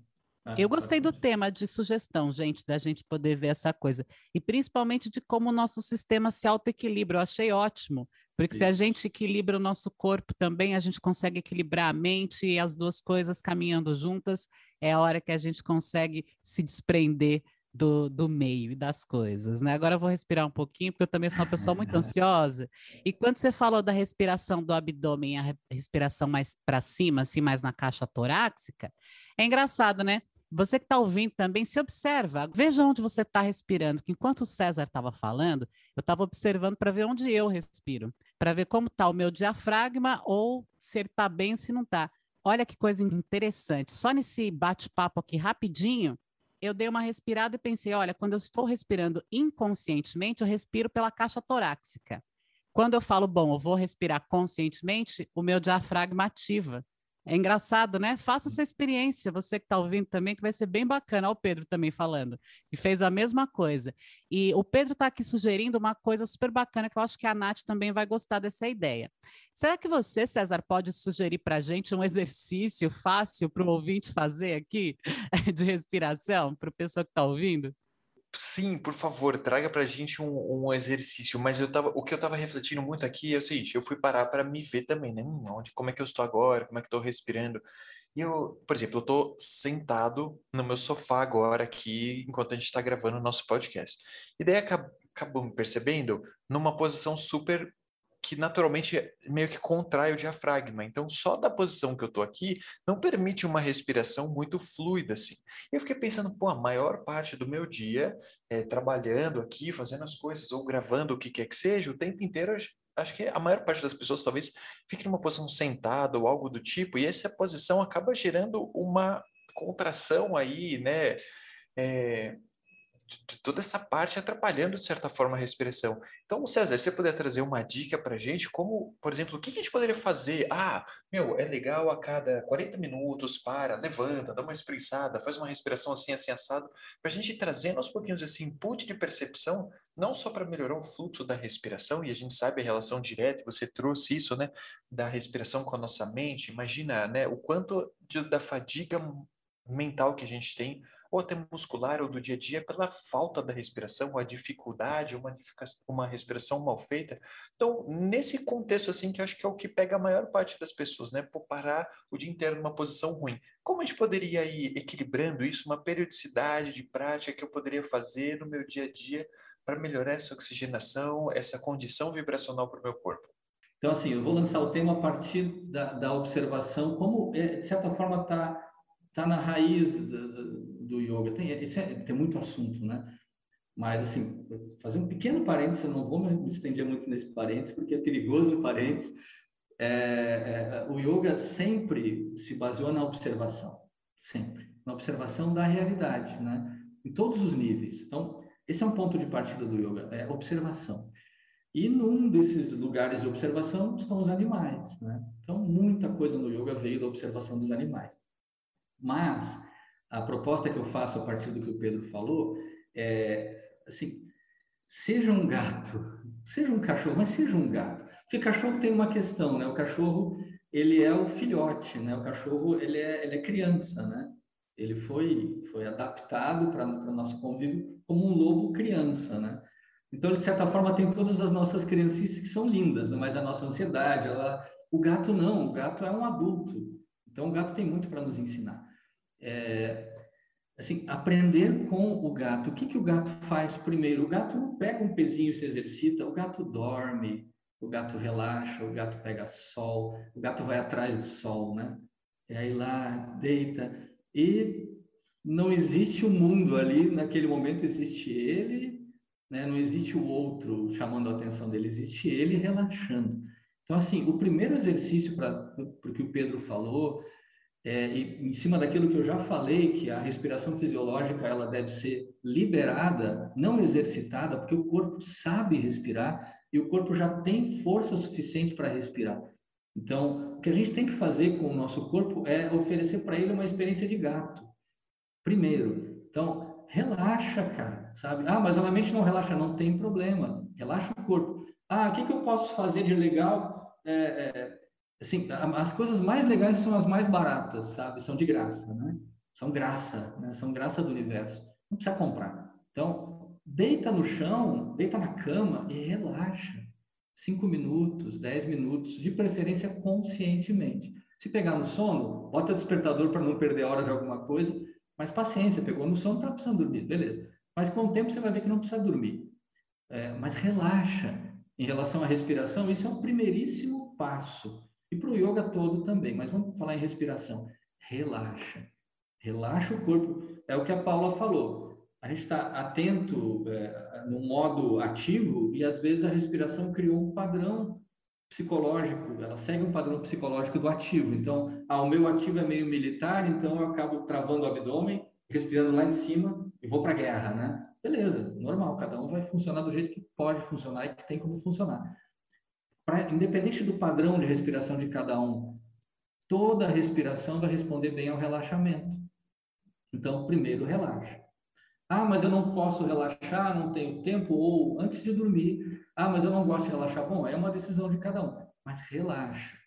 ah, eu gostei do tema de sugestão, gente, da gente poder ver essa coisa. E principalmente de como o nosso sistema se autoequilibra. Eu achei ótimo, porque se a gente equilibra o nosso corpo também, a gente consegue equilibrar a mente e as duas coisas caminhando juntas, é a hora que a gente consegue se desprender do, do meio e das coisas, né? Agora eu vou respirar um pouquinho, porque eu também sou uma pessoa muito ansiosa. E quando você falou da respiração do abdômen, a respiração mais para cima, assim, mais na caixa torácica, é engraçado, né? Você que está ouvindo também, se observa, veja onde você está respirando. Que enquanto o César estava falando, eu estava observando para ver onde eu respiro, para ver como está o meu diafragma ou se ele está bem ou se não está. Olha que coisa interessante. Só nesse bate-papo aqui rapidinho, eu dei uma respirada e pensei: olha, quando eu estou respirando inconscientemente, eu respiro pela caixa torácica. Quando eu falo, bom, eu vou respirar conscientemente, o meu diafragma ativa. É engraçado, né? Faça essa experiência, você que está ouvindo também, que vai ser bem bacana. Olha o Pedro também falando, que fez a mesma coisa. E o Pedro está aqui sugerindo uma coisa super bacana, que eu acho que a Nath também vai gostar dessa ideia. Será que você, César, pode sugerir para a gente um exercício fácil para o ouvinte fazer aqui, de respiração, para a pessoa que está ouvindo? Sim, por favor, traga para a gente um, um, exercício. Mas eu tava, o que eu estava refletindo muito aqui é o seguinte: eu fui parar para me ver também, né? Hum, onde, como é que eu estou agora? Como é que estou respirando? E eu, por exemplo, eu estou sentado no meu sofá agora aqui, enquanto a gente está gravando o nosso podcast. E daí me percebendo numa posição super que naturalmente meio que contrai o diafragma. Então, só da posição que eu estou aqui não permite uma respiração muito fluida assim. Eu fiquei pensando, pô, a maior parte do meu dia é, trabalhando aqui, fazendo as coisas ou gravando o que quer que seja, o tempo inteiro acho que a maior parte das pessoas talvez fique numa posição sentada ou algo do tipo, e essa posição acaba gerando uma contração aí, né? É, toda essa parte atrapalhando, de certa forma, a respiração. Então, César, você poderia trazer uma dica para a gente, como, por exemplo, o que a gente poderia fazer? Ah, meu, é legal a cada 40 minutos, para, levanta, dá uma espreguiçada, faz uma respiração assim, assim, assado, para a gente ir trazendo aos pouquinhos esse input de percepção, não só para melhorar o fluxo da respiração, e a gente sabe a relação direta, você trouxe isso, né, da respiração com a nossa mente, imagina, né, o quanto de, da fadiga mental que a gente tem ou até muscular ou do dia a dia, pela falta da respiração, a dificuldade, uma, uma respiração mal feita. Então, nesse contexto, assim, que eu acho que é o que pega a maior parte das pessoas, né? Por parar o dia inteiro numa posição ruim. Como a gente poderia ir equilibrando isso, uma periodicidade de prática que eu poderia fazer no meu dia a dia para melhorar essa oxigenação, essa condição vibracional para o meu corpo? Então, assim, eu vou lançar o tema a partir da, da observação, como, é, de certa forma, está tá na raiz do, do yoga. Tem, é, tem muito assunto, né? Mas, assim, fazer um pequeno parênteses, eu não vou me estender muito nesse parênteses, porque é perigoso o parênteses. É, é, o yoga sempre se baseou na observação, sempre. Na observação da realidade, né? Em todos os níveis. Então, esse é um ponto de partida do yoga, é observação. E num desses lugares de observação estão os animais, né? Então, muita coisa no yoga veio da observação dos animais. Mas a proposta que eu faço a partir do que o Pedro falou é assim: seja um gato, seja um cachorro, mas seja um gato. Porque cachorro tem uma questão, né? O cachorro ele é o filhote, né? O cachorro ele é, ele é criança, né? Ele foi foi adaptado para o nosso convívio como um lobo criança, né? Então, de certa forma, tem todas as nossas crianças que são lindas, né? mas a nossa ansiedade, ela... o gato não, o gato é um adulto. Então, o gato tem muito para nos ensinar é, assim, aprender com o gato. O que, que o gato faz primeiro? O gato pega um pezinho e se exercita, o gato dorme, o gato relaxa, o gato pega sol, o gato vai atrás do sol, né? E aí lá, deita. E não existe o mundo ali, naquele momento existe ele, né? não existe o outro chamando a atenção dele, existe ele relaxando. Então, assim, o primeiro exercício para o que o Pedro falou, é, e em cima daquilo que eu já falei, que a respiração fisiológica ela deve ser liberada, não exercitada, porque o corpo sabe respirar e o corpo já tem força suficiente para respirar. Então, o que a gente tem que fazer com o nosso corpo é oferecer para ele uma experiência de gato. Primeiro. Então, relaxa, cara, sabe? Ah, mas a minha mente não relaxa, não tem problema. Relaxa o corpo. Ah, o que, que eu posso fazer de legal? É, é, assim, as coisas mais legais são as mais baratas, sabe? São de graça, né? São graça, né? São graça do universo. Não precisa comprar. Então, deita no chão, deita na cama e relaxa. Cinco minutos, dez minutos, de preferência conscientemente. Se pegar no sono, bota despertador para não perder a hora de alguma coisa, mas paciência, pegou no sono, tá precisando dormir, beleza. Mas com o tempo você vai ver que não precisa dormir. É, mas relaxa. Em relação à respiração, isso é o primeiríssimo passo e para o yoga todo também, mas vamos falar em respiração. Relaxa. Relaxa o corpo. É o que a Paula falou. A gente está atento é, no modo ativo e às vezes a respiração criou um padrão psicológico, ela segue um padrão psicológico do ativo. Então, ah, o meu ativo é meio militar, então eu acabo travando o abdômen, respirando lá em cima e vou para a guerra, né? Beleza, normal, cada um vai funcionar do jeito que pode funcionar e que tem como funcionar pra, independente do padrão de respiração de cada um, toda respiração vai responder bem ao relaxamento. Então, primeiro relaxa. Ah, mas eu não posso relaxar, não tenho tempo, ou antes de dormir. Ah, mas eu não gosto de relaxar. Bom, é uma decisão de cada um. Mas relaxa.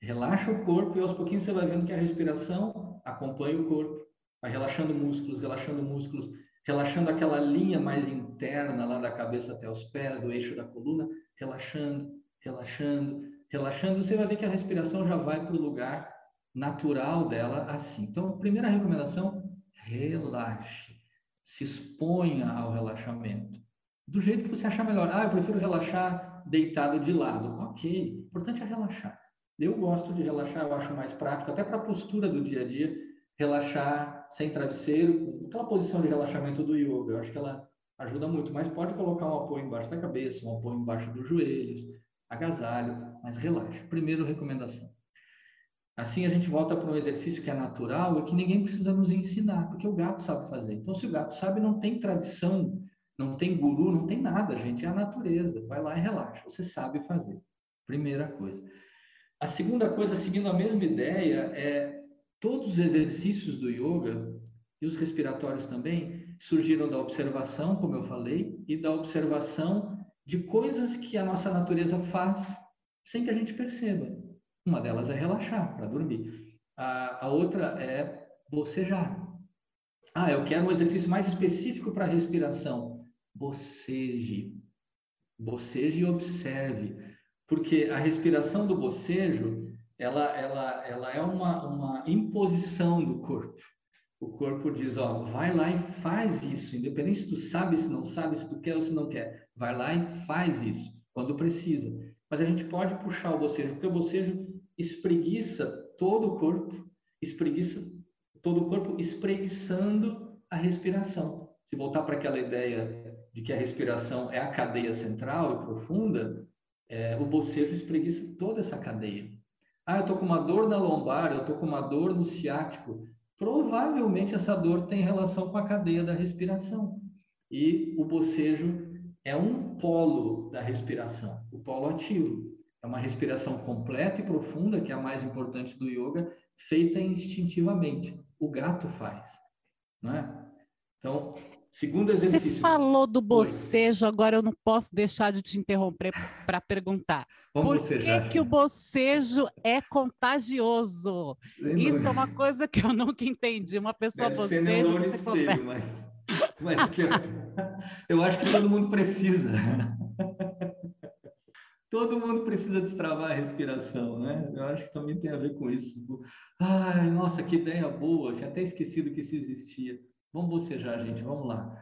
Relaxa o corpo e aos pouquinhos você vai vendo que a respiração acompanha o corpo. Vai relaxando músculos, relaxando músculos. relaxando aquela linha mais interna lá da cabeça até os pés, do eixo da coluna, relaxando, relaxando, relaxando. Você vai ver que a respiração já vai para o lugar natural dela assim. Então, primeira recomendação, relaxe. Se exponha ao relaxamento. Do jeito que você achar melhor. Ah, eu prefiro relaxar deitado de lado. Ok, o importante é relaxar. Eu gosto de relaxar, eu acho mais prático, até para a postura do dia a dia, relaxar sem travesseiro, aquela posição de relaxamento do yoga. Eu acho que ela ajuda muito, mas pode colocar um apoio embaixo da cabeça, um apoio embaixo dos joelhos, agasalho, mas relaxe. Primeira recomendação. Assim a gente volta para um exercício que é natural e que ninguém precisa nos ensinar, porque o gato sabe fazer. Então, se o gato sabe, não tem tradição, não tem guru, não tem nada, gente, é a natureza. Vai lá e relaxa, você sabe fazer. Primeira coisa. A segunda coisa, seguindo a mesma ideia, é todos os exercícios do yoga e os respiratórios também surgiram da observação, como eu falei, e da observação de coisas que a nossa natureza faz sem que a gente perceba. Uma delas é relaxar, para dormir. A, a outra é bocejar. Ah, eu quero um exercício mais específico para respiração. Boceje. Boceje e observe. Porque a respiração do bocejo, ela, ela, ela é uma, uma imposição do corpo. O corpo diz, ó, vai lá e faz isso, independente se tu sabe, se não sabe, se tu quer ou se não quer. Vai lá e faz isso, quando precisa. Mas a gente pode puxar o bocejo, porque o bocejo espreguiça todo o corpo, espreguiça todo o corpo, espreguiçando a respiração. Se voltar para aquela ideia de que a respiração é a cadeia central e profunda, é, o bocejo espreguiça toda essa cadeia. Ah, eu estou com uma dor na lombar, eu estou com uma dor no ciático. Provavelmente essa dor tem relação com a cadeia da respiração. E o bocejo é um polo da respiração, o polo ativo. É uma respiração completa e profunda, que é a mais importante do yoga, feita instintivamente. O gato faz, não é? Então, segundo exercício. Você falou do bocejo, agora eu não posso deixar de te interromper para perguntar. Vamos Por que, que o bocejo é contagioso? Isso é uma coisa que eu nunca entendi. Uma pessoa Deve boceja, você espelho, mas, mas eu, eu acho que todo mundo precisa. Todo mundo precisa destravar a respiração, né? Eu acho que também tem a ver com isso. Ai, nossa, que ideia boa, tinha até esquecido que isso existia. Vamos bocejar, gente, vamos lá.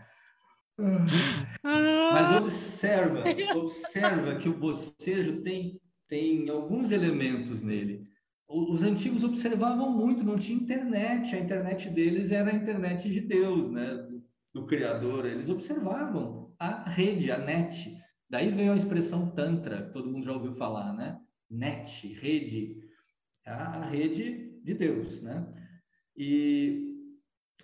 Mas observa, observa que o bocejo tem, tem alguns elementos nele. Os antigos observavam muito, não tinha internet, a internet deles era a internet de Deus, né? Do Criador. Eles observavam a rede, a net. Daí veio a expressão Tantra, que todo mundo já ouviu falar, né? Net, rede, a rede de Deus, né? E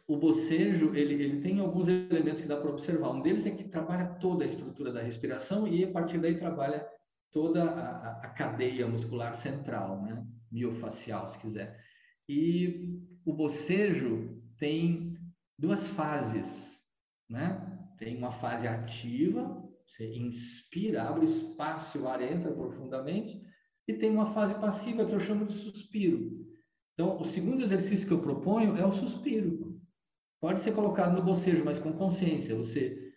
o bocejo, ele, ele tem alguns elementos que dá para observar. Um deles é que trabalha toda a estrutura da respiração e, a partir daí, trabalha toda a, a cadeia muscular central, né? Miofacial, se quiser. E o bocejo tem duas fases, né? Tem uma fase ativa, você inspira, abre espaço, o ar entra profundamente, e tem uma fase passiva que eu chamo de suspiro. Então, o segundo exercício que eu proponho é o suspiro. Pode ser colocado no bocejo, mas com consciência. Você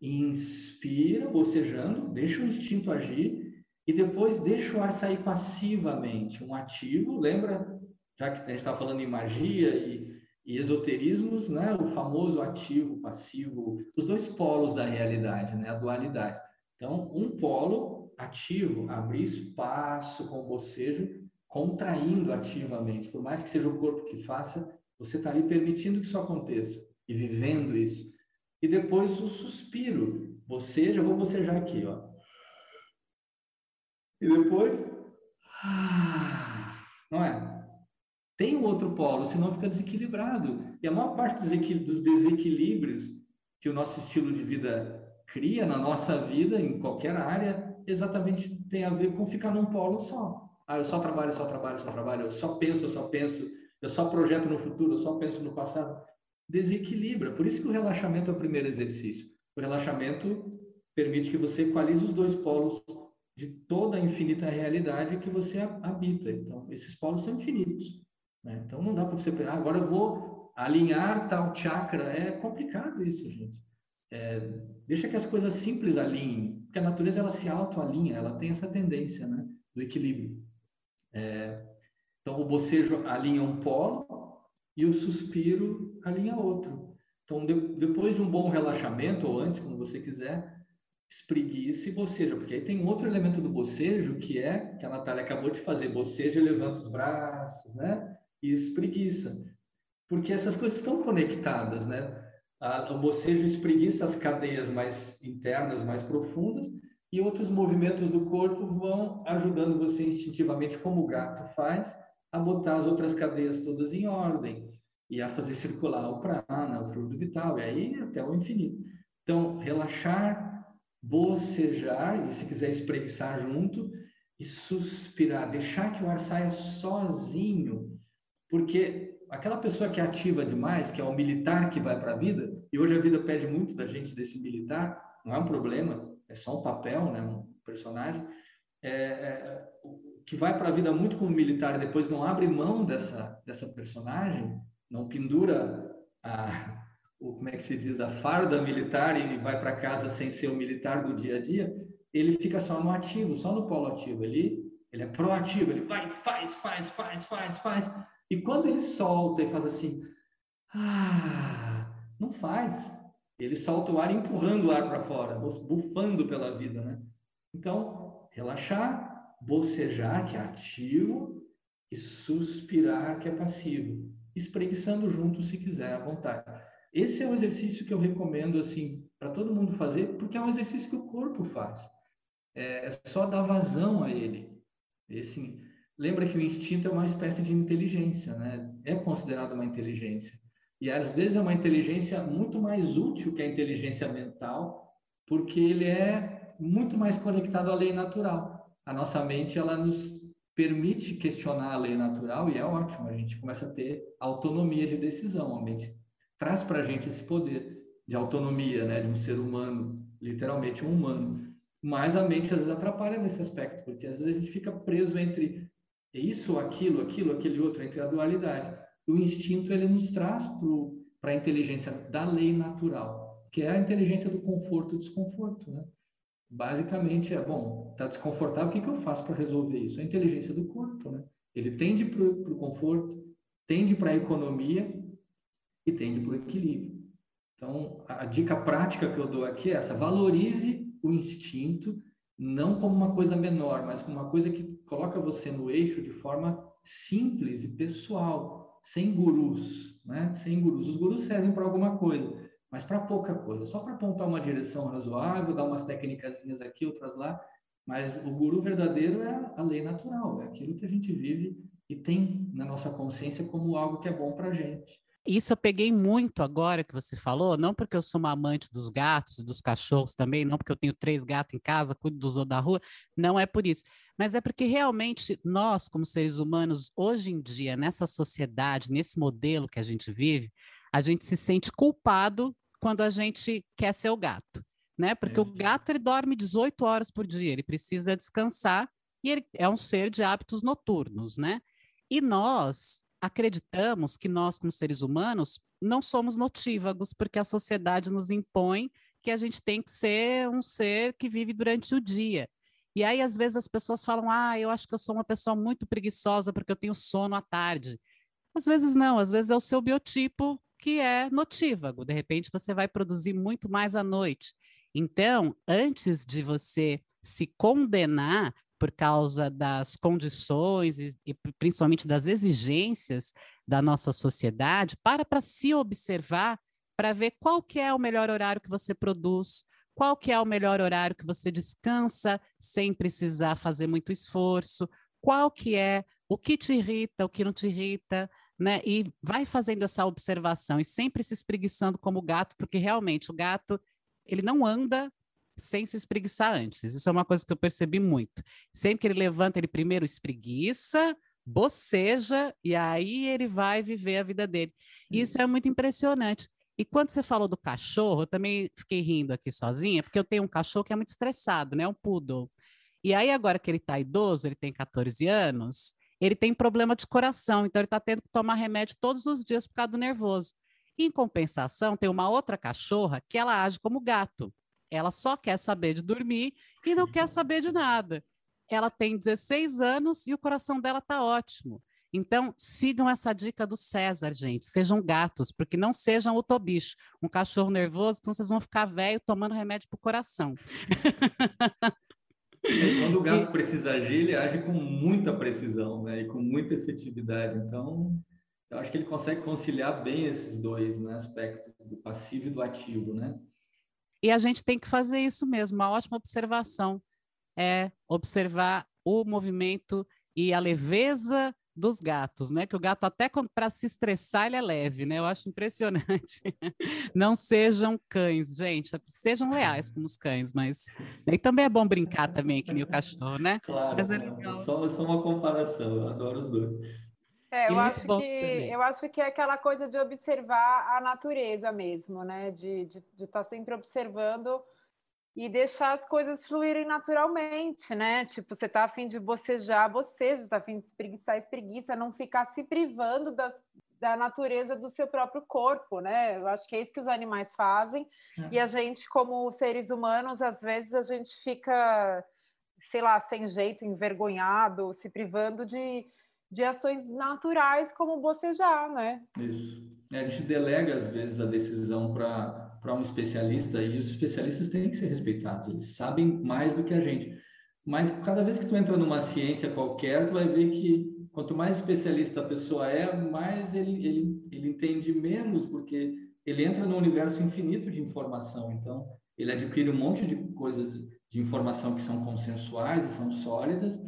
inspira, bocejando, deixa o instinto agir, e depois deixa o ar sair passivamente. Um ativo, lembra, já que a gente está falando em magia e e esoterismos, né, o famoso ativo, passivo, os dois polos da realidade, né, a dualidade. Então, um polo ativo, abrir espaço com o bocejo, contraindo ativamente, por mais que seja o corpo que faça, você está ali permitindo que isso aconteça e vivendo isso. E depois o suspiro, boceja, vou bocejar aqui, ó. E depois, não é? tem o outro polo, senão fica desequilibrado. E a maior parte dos desequilíbrios que o nosso estilo de vida cria na nossa vida, em qualquer área, exatamente tem a ver com ficar num polo só. Ah, eu só trabalho, só trabalho, só trabalho, eu só penso, eu só penso, eu só projeto no futuro, eu só penso no passado. Desequilibra. Por isso que o relaxamento é o primeiro exercício. O relaxamento permite que você equalize os dois polos de toda a infinita realidade que você habita. Então, esses polos são infinitos. Né? Então não dá para você pensar, ah, agora eu vou alinhar tal chakra é complicado isso, gente. É, deixa que as coisas simples alinhem, porque a natureza ela se autoalinha, ela tem essa tendência, né, do equilíbrio. É, então o bocejo alinha um polo e o suspiro alinha outro. Então de, depois de um bom relaxamento ou antes, como você quiser, espreguiça e boceja, porque aí tem outro elemento do bocejo que é que a Natália acabou de fazer, boceja, levanta os braços, né? E espreguiça. Porque essas coisas estão conectadas, né? o bocejo espreguiça as cadeias mais internas, mais profundas, e outros movimentos do corpo vão ajudando você instintivamente, como o gato faz, a botar as outras cadeias todas em ordem e a fazer circular o prana, o fluido vital, e aí até o infinito. Então, relaxar, bocejar, e se quiser espreguiçar junto, e suspirar, deixar que o ar saia sozinho, porque aquela pessoa que é ativa demais, que é o militar que vai para a vida, e hoje a vida pede muito da gente desse militar, não é um problema, é só um papel, né, um personagem, é, é, que vai para a vida muito como militar e depois não abre mão dessa, dessa personagem, não pendura a, o, como é que se diz, a farda militar e vai para casa sem ser o militar do dia a dia, ele fica só no ativo, só no polo ativo. Ele, ele é proativo, ele vai, faz, faz, faz, faz, faz. E quando ele solta e faz assim, ah, não faz. Ele solta o ar empurrando o ar para fora, bufando pela vida, né? Então, relaxar, bocejar, que é ativo, e suspirar, que é passivo. Espreguiçando junto, se quiser, à vontade. Esse é um exercício que eu recomendo, assim, para todo mundo fazer, porque é um exercício que o corpo faz. É, é só dar vazão a ele. Esse, lembra que o instinto é uma espécie de inteligência, né? É considerado uma inteligência. E às vezes é uma inteligência muito mais útil que a inteligência mental, porque ele é muito mais conectado à lei natural. A nossa mente ela nos permite questionar a lei natural e é ótimo, a gente começa a ter autonomia de decisão, a mente traz para a gente esse poder de autonomia, né, de um ser humano, literalmente um humano. Mas a mente às vezes atrapalha nesse aspecto, porque às vezes a gente fica preso entre isso, aquilo, aquilo, aquele outro, entre a dualidade o instinto ele nos traz para a inteligência da lei natural, que é a inteligência do conforto e desconforto, né? Basicamente é, bom, está desconfortável, o que, que eu faço para resolver isso? A inteligência do corpo, né? Ele tende para o conforto, tende para a economia e tende para o equilíbrio. Então, a dica prática que eu dou aqui é essa: valorize o instinto, não como uma coisa menor, mas como uma coisa que coloca você no eixo de forma simples e pessoal, sem gurus, né? Sem gurus. Os gurus servem para alguma coisa, mas para pouca coisa, só para apontar uma direção razoável, dar umas técnicas aqui, outras lá. Mas o guru verdadeiro é a lei natural, é aquilo que a gente vive e tem na nossa consciência como algo que é bom para a gente. Isso eu peguei muito agora que você falou, não porque eu sou uma amante dos gatos dos cachorros também, não porque eu tenho três gatos em casa, cuido dos outros da rua, não é por isso. Mas é porque realmente nós, como seres humanos, hoje em dia, nessa sociedade, nesse modelo que a gente vive, a gente se sente culpado quando a gente quer ser o gato, né? Porque é. o gato ele dorme 18 horas por dia, ele precisa descansar e ele é um ser de hábitos noturnos, né? E nós, acreditamos que nós, como seres humanos, não somos notívagos, porque a sociedade nos impõe que a gente tem que ser um ser que vive durante o dia. E aí, às vezes, as pessoas falam: ah, eu acho que eu sou uma pessoa muito preguiçosa porque eu tenho sono à tarde. Às vezes, não, às vezes é o seu biotipo que é notívago. De repente, você vai produzir muito mais à noite. Então, antes de você se condenar por causa das condições e, e, principalmente das exigências da nossa sociedade, para para se observar, para ver qual que é o melhor horário que você produz, qual que é o melhor horário que você descansa sem precisar fazer muito esforço, qual que é o que te irrita, o que não te irrita, né? E vai fazendo essa observação e sempre se espreguiçando como gato, porque realmente o gato ele não anda sem se espreguiçar antes. Isso é uma coisa que eu percebi muito. Sempre que ele levanta, ele primeiro espreguiça, boceja, e aí ele vai viver a vida dele. E isso é muito impressionante. E quando você falou do cachorro, eu também fiquei rindo aqui sozinha, porque eu tenho um cachorro que é muito estressado, né? Um poodle. E aí, agora que ele está idoso, ele tem 14 anos, ele tem problema de coração, então ele está tendo que tomar remédio todos os dias por causa do nervoso. Em compensação, tem uma outra cachorra que ela age como gato. Ela só quer saber de dormir e não quer saber de nada. Ela tem 16 anos e o coração dela está ótimo. Então, sigam essa dica do César, gente. Sejam gatos, porque não sejam o tobicho, um cachorro nervoso, então vocês vão ficar velho tomando remédio para o coração. Quando o gato precisa agir, ele age com muita precisão né? e com muita efetividade. Então, eu acho que ele consegue conciliar bem esses dois né? aspectos, do passivo e do ativo. Né? E a gente tem que fazer isso mesmo. Uma ótima observação é observar o movimento e a leveza dos gatos, né? Que o gato até para se estressar ele é leve, né? Eu acho impressionante. Não sejam cães, gente. Sejam leais como os cães, mas e também é bom brincar também que nem o cachorro, né? Claro. Mas é legal. Só, só uma comparação. Eu adoro os dois. É, eu acho, que, eu acho que é aquela coisa de observar a natureza mesmo, né? De estar de, de tá sempre observando e deixar as coisas fluírem naturalmente, né? Tipo, você tá afim de bocejar, boceja, você tá afim de espreguiçar, espreguiça, não ficar se privando das, da natureza do seu próprio corpo, né? Eu acho que é isso que os animais fazem. É. E a gente, como seres humanos, às vezes a gente fica, sei lá, sem jeito, envergonhado, se privando de, de ações naturais como bocejar, né? Isso. É, a gente delega, às vezes, a decisão para um especialista e os especialistas têm que ser respeitados, eles sabem mais do que a gente. Mas cada vez que tu entra numa ciência qualquer, tu vai ver que quanto mais especialista a pessoa é, mais ele, ele, ele entende menos, porque ele entra no universo infinito de informação. Então, ele adquire um monte de coisas de informação que são consensuais e são sólidas,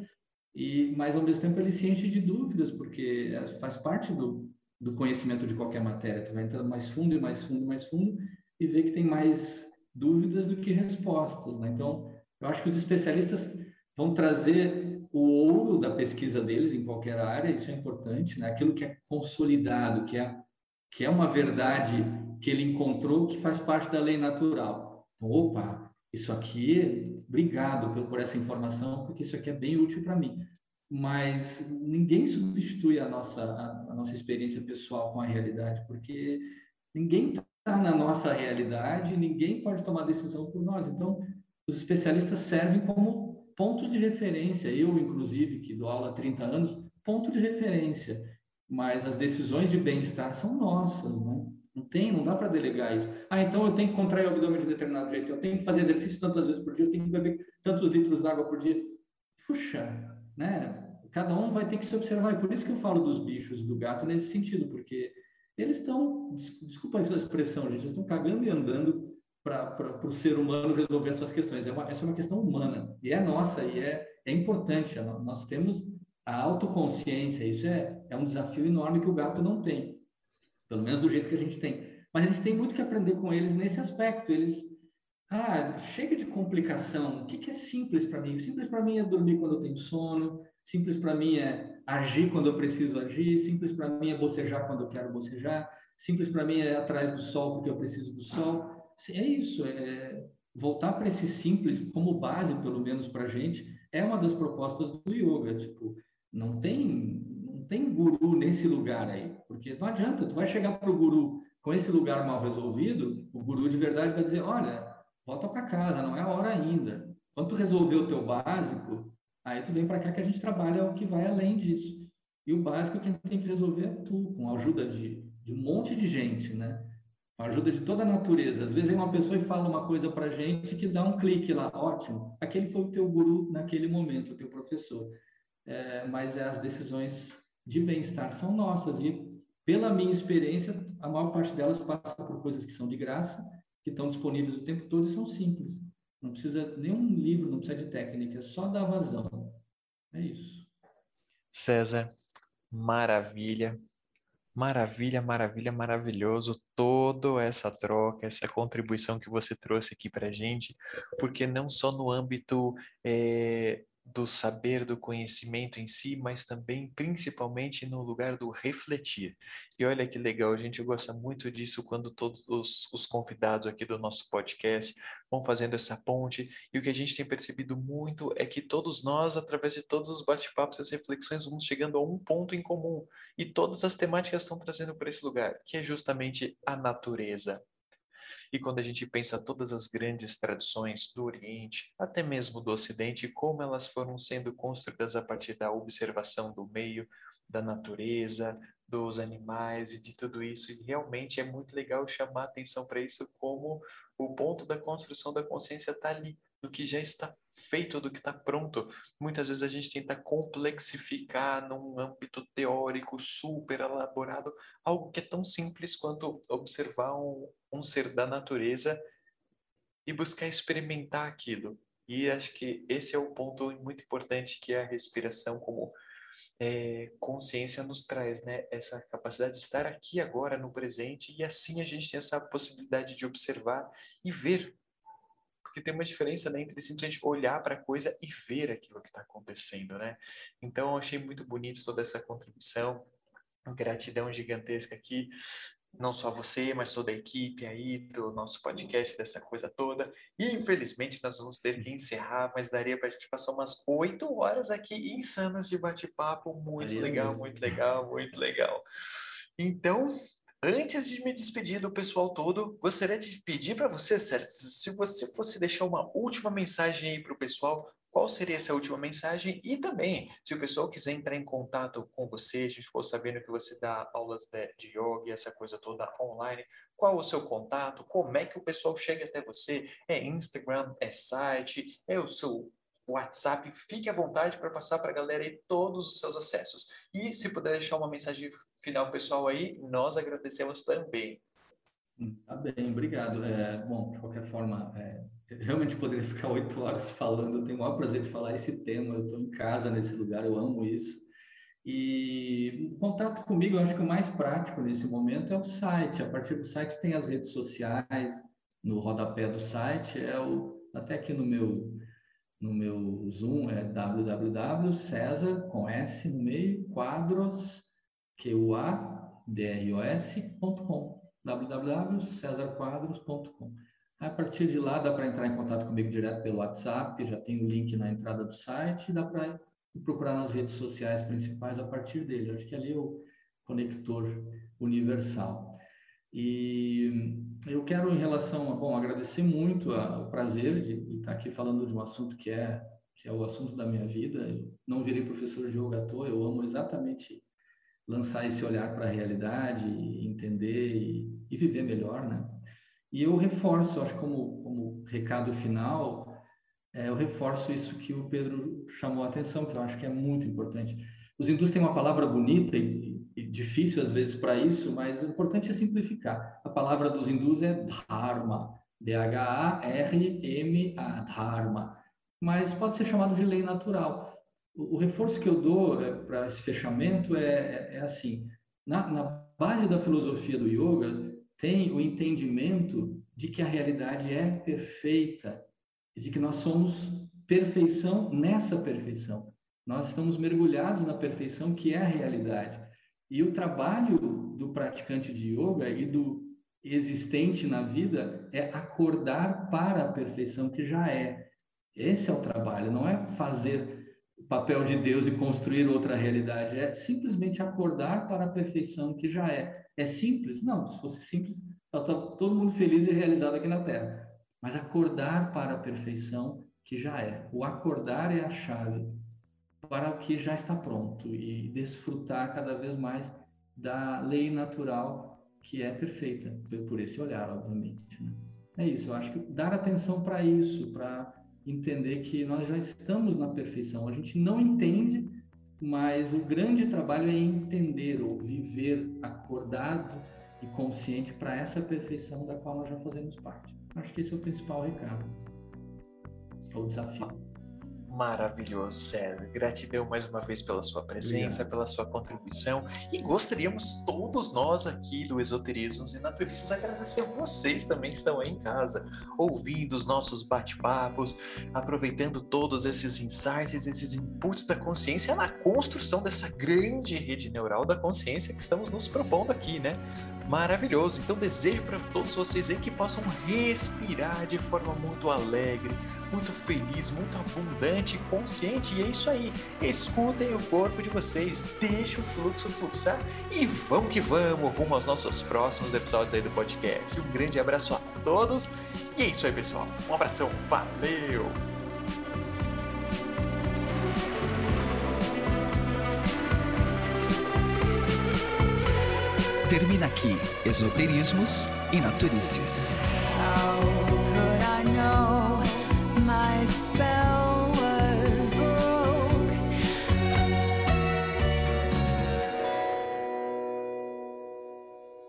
e mas ao mesmo tempo ele se enche de dúvidas, porque faz parte do, do conhecimento de qualquer matéria. Tu vai entrando mais fundo e mais fundo e mais fundo, e vê que tem mais dúvidas do que respostas. Né? Então, eu acho que os especialistas vão trazer o ouro da pesquisa deles em qualquer área, isso é importante, né? aquilo que é consolidado, que é, que é uma verdade que ele encontrou que faz parte da lei natural. Então, opa, isso aqui, obrigado por, essa informação, porque isso aqui é bem útil para mim. Mas ninguém substitui a nossa, a nossa experiência pessoal com a realidade, porque ninguém está na nossa realidade, ninguém pode tomar decisão por nós. Então, os especialistas servem como pontos de referência. Eu, inclusive, que dou aula há 30 anos, ponto de referência. Mas as decisões de bem-estar são nossas, né? Não tem, não dá para delegar isso. Ah, então eu tenho que contrair o abdômen de determinado jeito, eu tenho que fazer exercício tantas vezes por dia, eu tenho que beber tantos litros d'água por dia. Puxa, né? Cada um vai ter que se observar. E por isso que eu falo dos bichos, do gato nesse sentido, porque eles estão, desculpa a expressão, gente, eles estão cagando e andando para o ser humano resolver as suas questões. É uma, essa é uma questão humana, e é nossa, e é, é importante. Nós temos a autoconsciência, isso é, é um desafio enorme que o gato não tem, pelo menos do jeito que a gente tem. Mas a gente tem muito que aprender com eles nesse aspecto. Eles, ah, chega de complicação. O que, que é simples para mim? Simples para mim é dormir quando eu tenho sono, Simples para mim é agir quando eu preciso agir. Simples para mim é bocejar quando eu quero bocejar. Simples para mim é atrás do sol porque eu preciso do sol. É isso, é voltar para esse simples como base, pelo menos para a gente, é uma das propostas do yoga. Tipo, não tem, tem guru nesse lugar aí, porque não adianta. Tu vai chegar para o guru com esse lugar mal resolvido, o guru de verdade vai dizer, olha, volta para casa, não é a hora ainda. Quando tu resolver o teu básico, Aí tu vem para cá que a gente trabalha o que vai além disso. E o básico quem tem que resolver é tu, com a ajuda de, de um monte de gente, né? Com a ajuda de toda a natureza. Às vezes vem uma pessoa e fala uma coisa para gente que dá um clique lá, ótimo. Aquele foi o teu guru naquele momento, o teu professor. É, mas as decisões de bem-estar são nossas e pela minha experiência, a maior parte delas passa por coisas que são de graça, que estão disponíveis o tempo todo e são simples. Não precisa nenhum livro, não precisa de técnica, é só dar vazão. É isso. César, maravilha. Maravilha, maravilha, maravilhoso toda essa troca, essa contribuição que você trouxe aqui para gente, porque não só no âmbito é, do saber, do conhecimento em si, mas também, principalmente, no lugar do refletir. E olha que legal, a gente gosta muito disso quando todos os, os, convidados aqui do nosso podcast vão fazendo essa ponte. E o que a gente tem percebido muito é que todos nós, através de todos os bate-papos e as reflexões, vamos chegando a um ponto em comum. E todas as temáticas estão trazendo para esse lugar, que é justamente a natureza. E quando a gente pensa todas as grandes tradições do Oriente, até mesmo do Ocidente, como elas foram sendo construídas a partir da observação do meio, da natureza, dos animais e de tudo isso. E realmente é muito legal chamar atenção para isso como o ponto da construção da consciência está ali, do que já está feito, do que está pronto. Muitas vezes a gente tenta complexificar num âmbito teórico super elaborado algo que é tão simples quanto observar um, um ser da natureza e buscar experimentar aquilo. E acho que esse é o ponto muito importante que a respiração como é, consciência nos traz, né? Essa capacidade de estar aqui agora no presente e assim a gente tem essa possibilidade de observar e ver porque tem uma diferença né, entre simplesmente olhar para a coisa e ver aquilo que está acontecendo, né? Então, eu achei muito bonito toda essa contribuição, gratidão gigantesca aqui, não só você, mas toda a equipe aí do nosso podcast, dessa coisa toda. E, infelizmente, nós vamos ter que encerrar, mas daria para a gente passar umas oito horas aqui insanas de bate-papo. Muito legal, muito legal, muito legal. Então, Antes de me despedir do pessoal todo, gostaria de pedir para você, Sérgio, se você fosse deixar uma última mensagem aí para o pessoal, qual seria essa última mensagem? E também, se o pessoal quiser entrar em contato com você, a gente ficou sabendo que você dá aulas de, de yoga e essa coisa toda online, qual o seu contato? Como é que o pessoal chega até você? É Instagram, é site, é o seu WhatsApp, fique à vontade para passar para a galera aí todos os seus acessos. E se puder deixar uma mensagem final pessoal aí, nós agradecemos também. Hum, tá bem, obrigado. É, bom, de qualquer forma, é, realmente poderia ficar oito horas falando. Eu tenho o maior prazer de falar esse tema. Eu estou em casa nesse lugar, eu amo isso. E o contato comigo, eu acho que o mais prático nesse momento é o site. A partir do site tem as redes sociais, no rodapé do site, é o até aqui no meu no meu Zoom é www.cesar, com S no meio, quadros, Q-U-A-D-R-O-S.com, www.cesarquadros.com. A partir de lá dá para entrar em contato comigo direto pelo WhatsApp, já tem o link na entrada do site, dá para procurar nas redes sociais principais a partir dele. Acho que ali é o conector universal. E eu quero, em relação a, bom, agradecer muito a, o prazer de, de, estar aqui falando de um assunto que é, que é o assunto da minha vida. Eu não virei professor de yoga à toa, eu amo exatamente lançar esse olhar para a realidade, entender e, e, viver melhor, né? E eu reforço, acho como, como recado final, é, eu reforço isso que o Pedro chamou a atenção, que eu acho que é muito importante. Os hindus têm uma palavra bonita e, e difícil às vezes para isso, mas o importante é simplificar. A palavra dos hindus é dharma, D-H-A-R-M-A, dharma, mas pode ser chamado de lei natural. O, o reforço que eu dou é, para esse fechamento é, é, é assim: na, na base da filosofia do yoga tem o entendimento de que a realidade é perfeita, e de que nós somos perfeição nessa perfeição. Nós estamos mergulhados na perfeição que é a realidade. E o trabalho do praticante de yoga e do existente na vida é acordar para a perfeição que já é. Esse é o trabalho, não é fazer o papel de Deus e construir outra realidade, é simplesmente acordar para a perfeição que já é. É simples? Não, se fosse simples, está todo mundo feliz e realizado aqui na Terra. Mas acordar para a perfeição que já é. O acordar é a chave para o que já está pronto e desfrutar cada vez mais da lei natural que é perfeita, por esse olhar, obviamente. Né? É isso, eu acho que dar atenção para isso, para entender que nós já estamos na perfeição. A gente não entende, mas o grande trabalho é entender ou viver acordado e consciente para essa perfeição da qual nós já fazemos parte. Acho que esse é o principal recado, é o desafio. Maravilhoso, César. Gratidão mais uma vez pela sua presença, Obrigado. pela sua contribuição. E gostaríamos todos nós aqui do Esoterismos e Naturistas agradecer vocês também que estão aí em casa, ouvindo os nossos bate-papos, aproveitando todos esses insights, esses inputs da consciência na construção dessa grande rede neural da consciência que estamos nos propondo aqui, né? Maravilhoso. Então desejo para todos vocês aí que possam respirar de forma muito alegre, muito feliz, muito abundante consciente. E é isso aí. Escutem o corpo de vocês, deixem o fluxo fluxar e vamos que vamos rumo aos nossos próximos episódios aí do podcast. Um grande abraço a todos. E é isso aí, pessoal. Um abração. Valeu! Termina aqui Esoterismos e Naturices. my spell.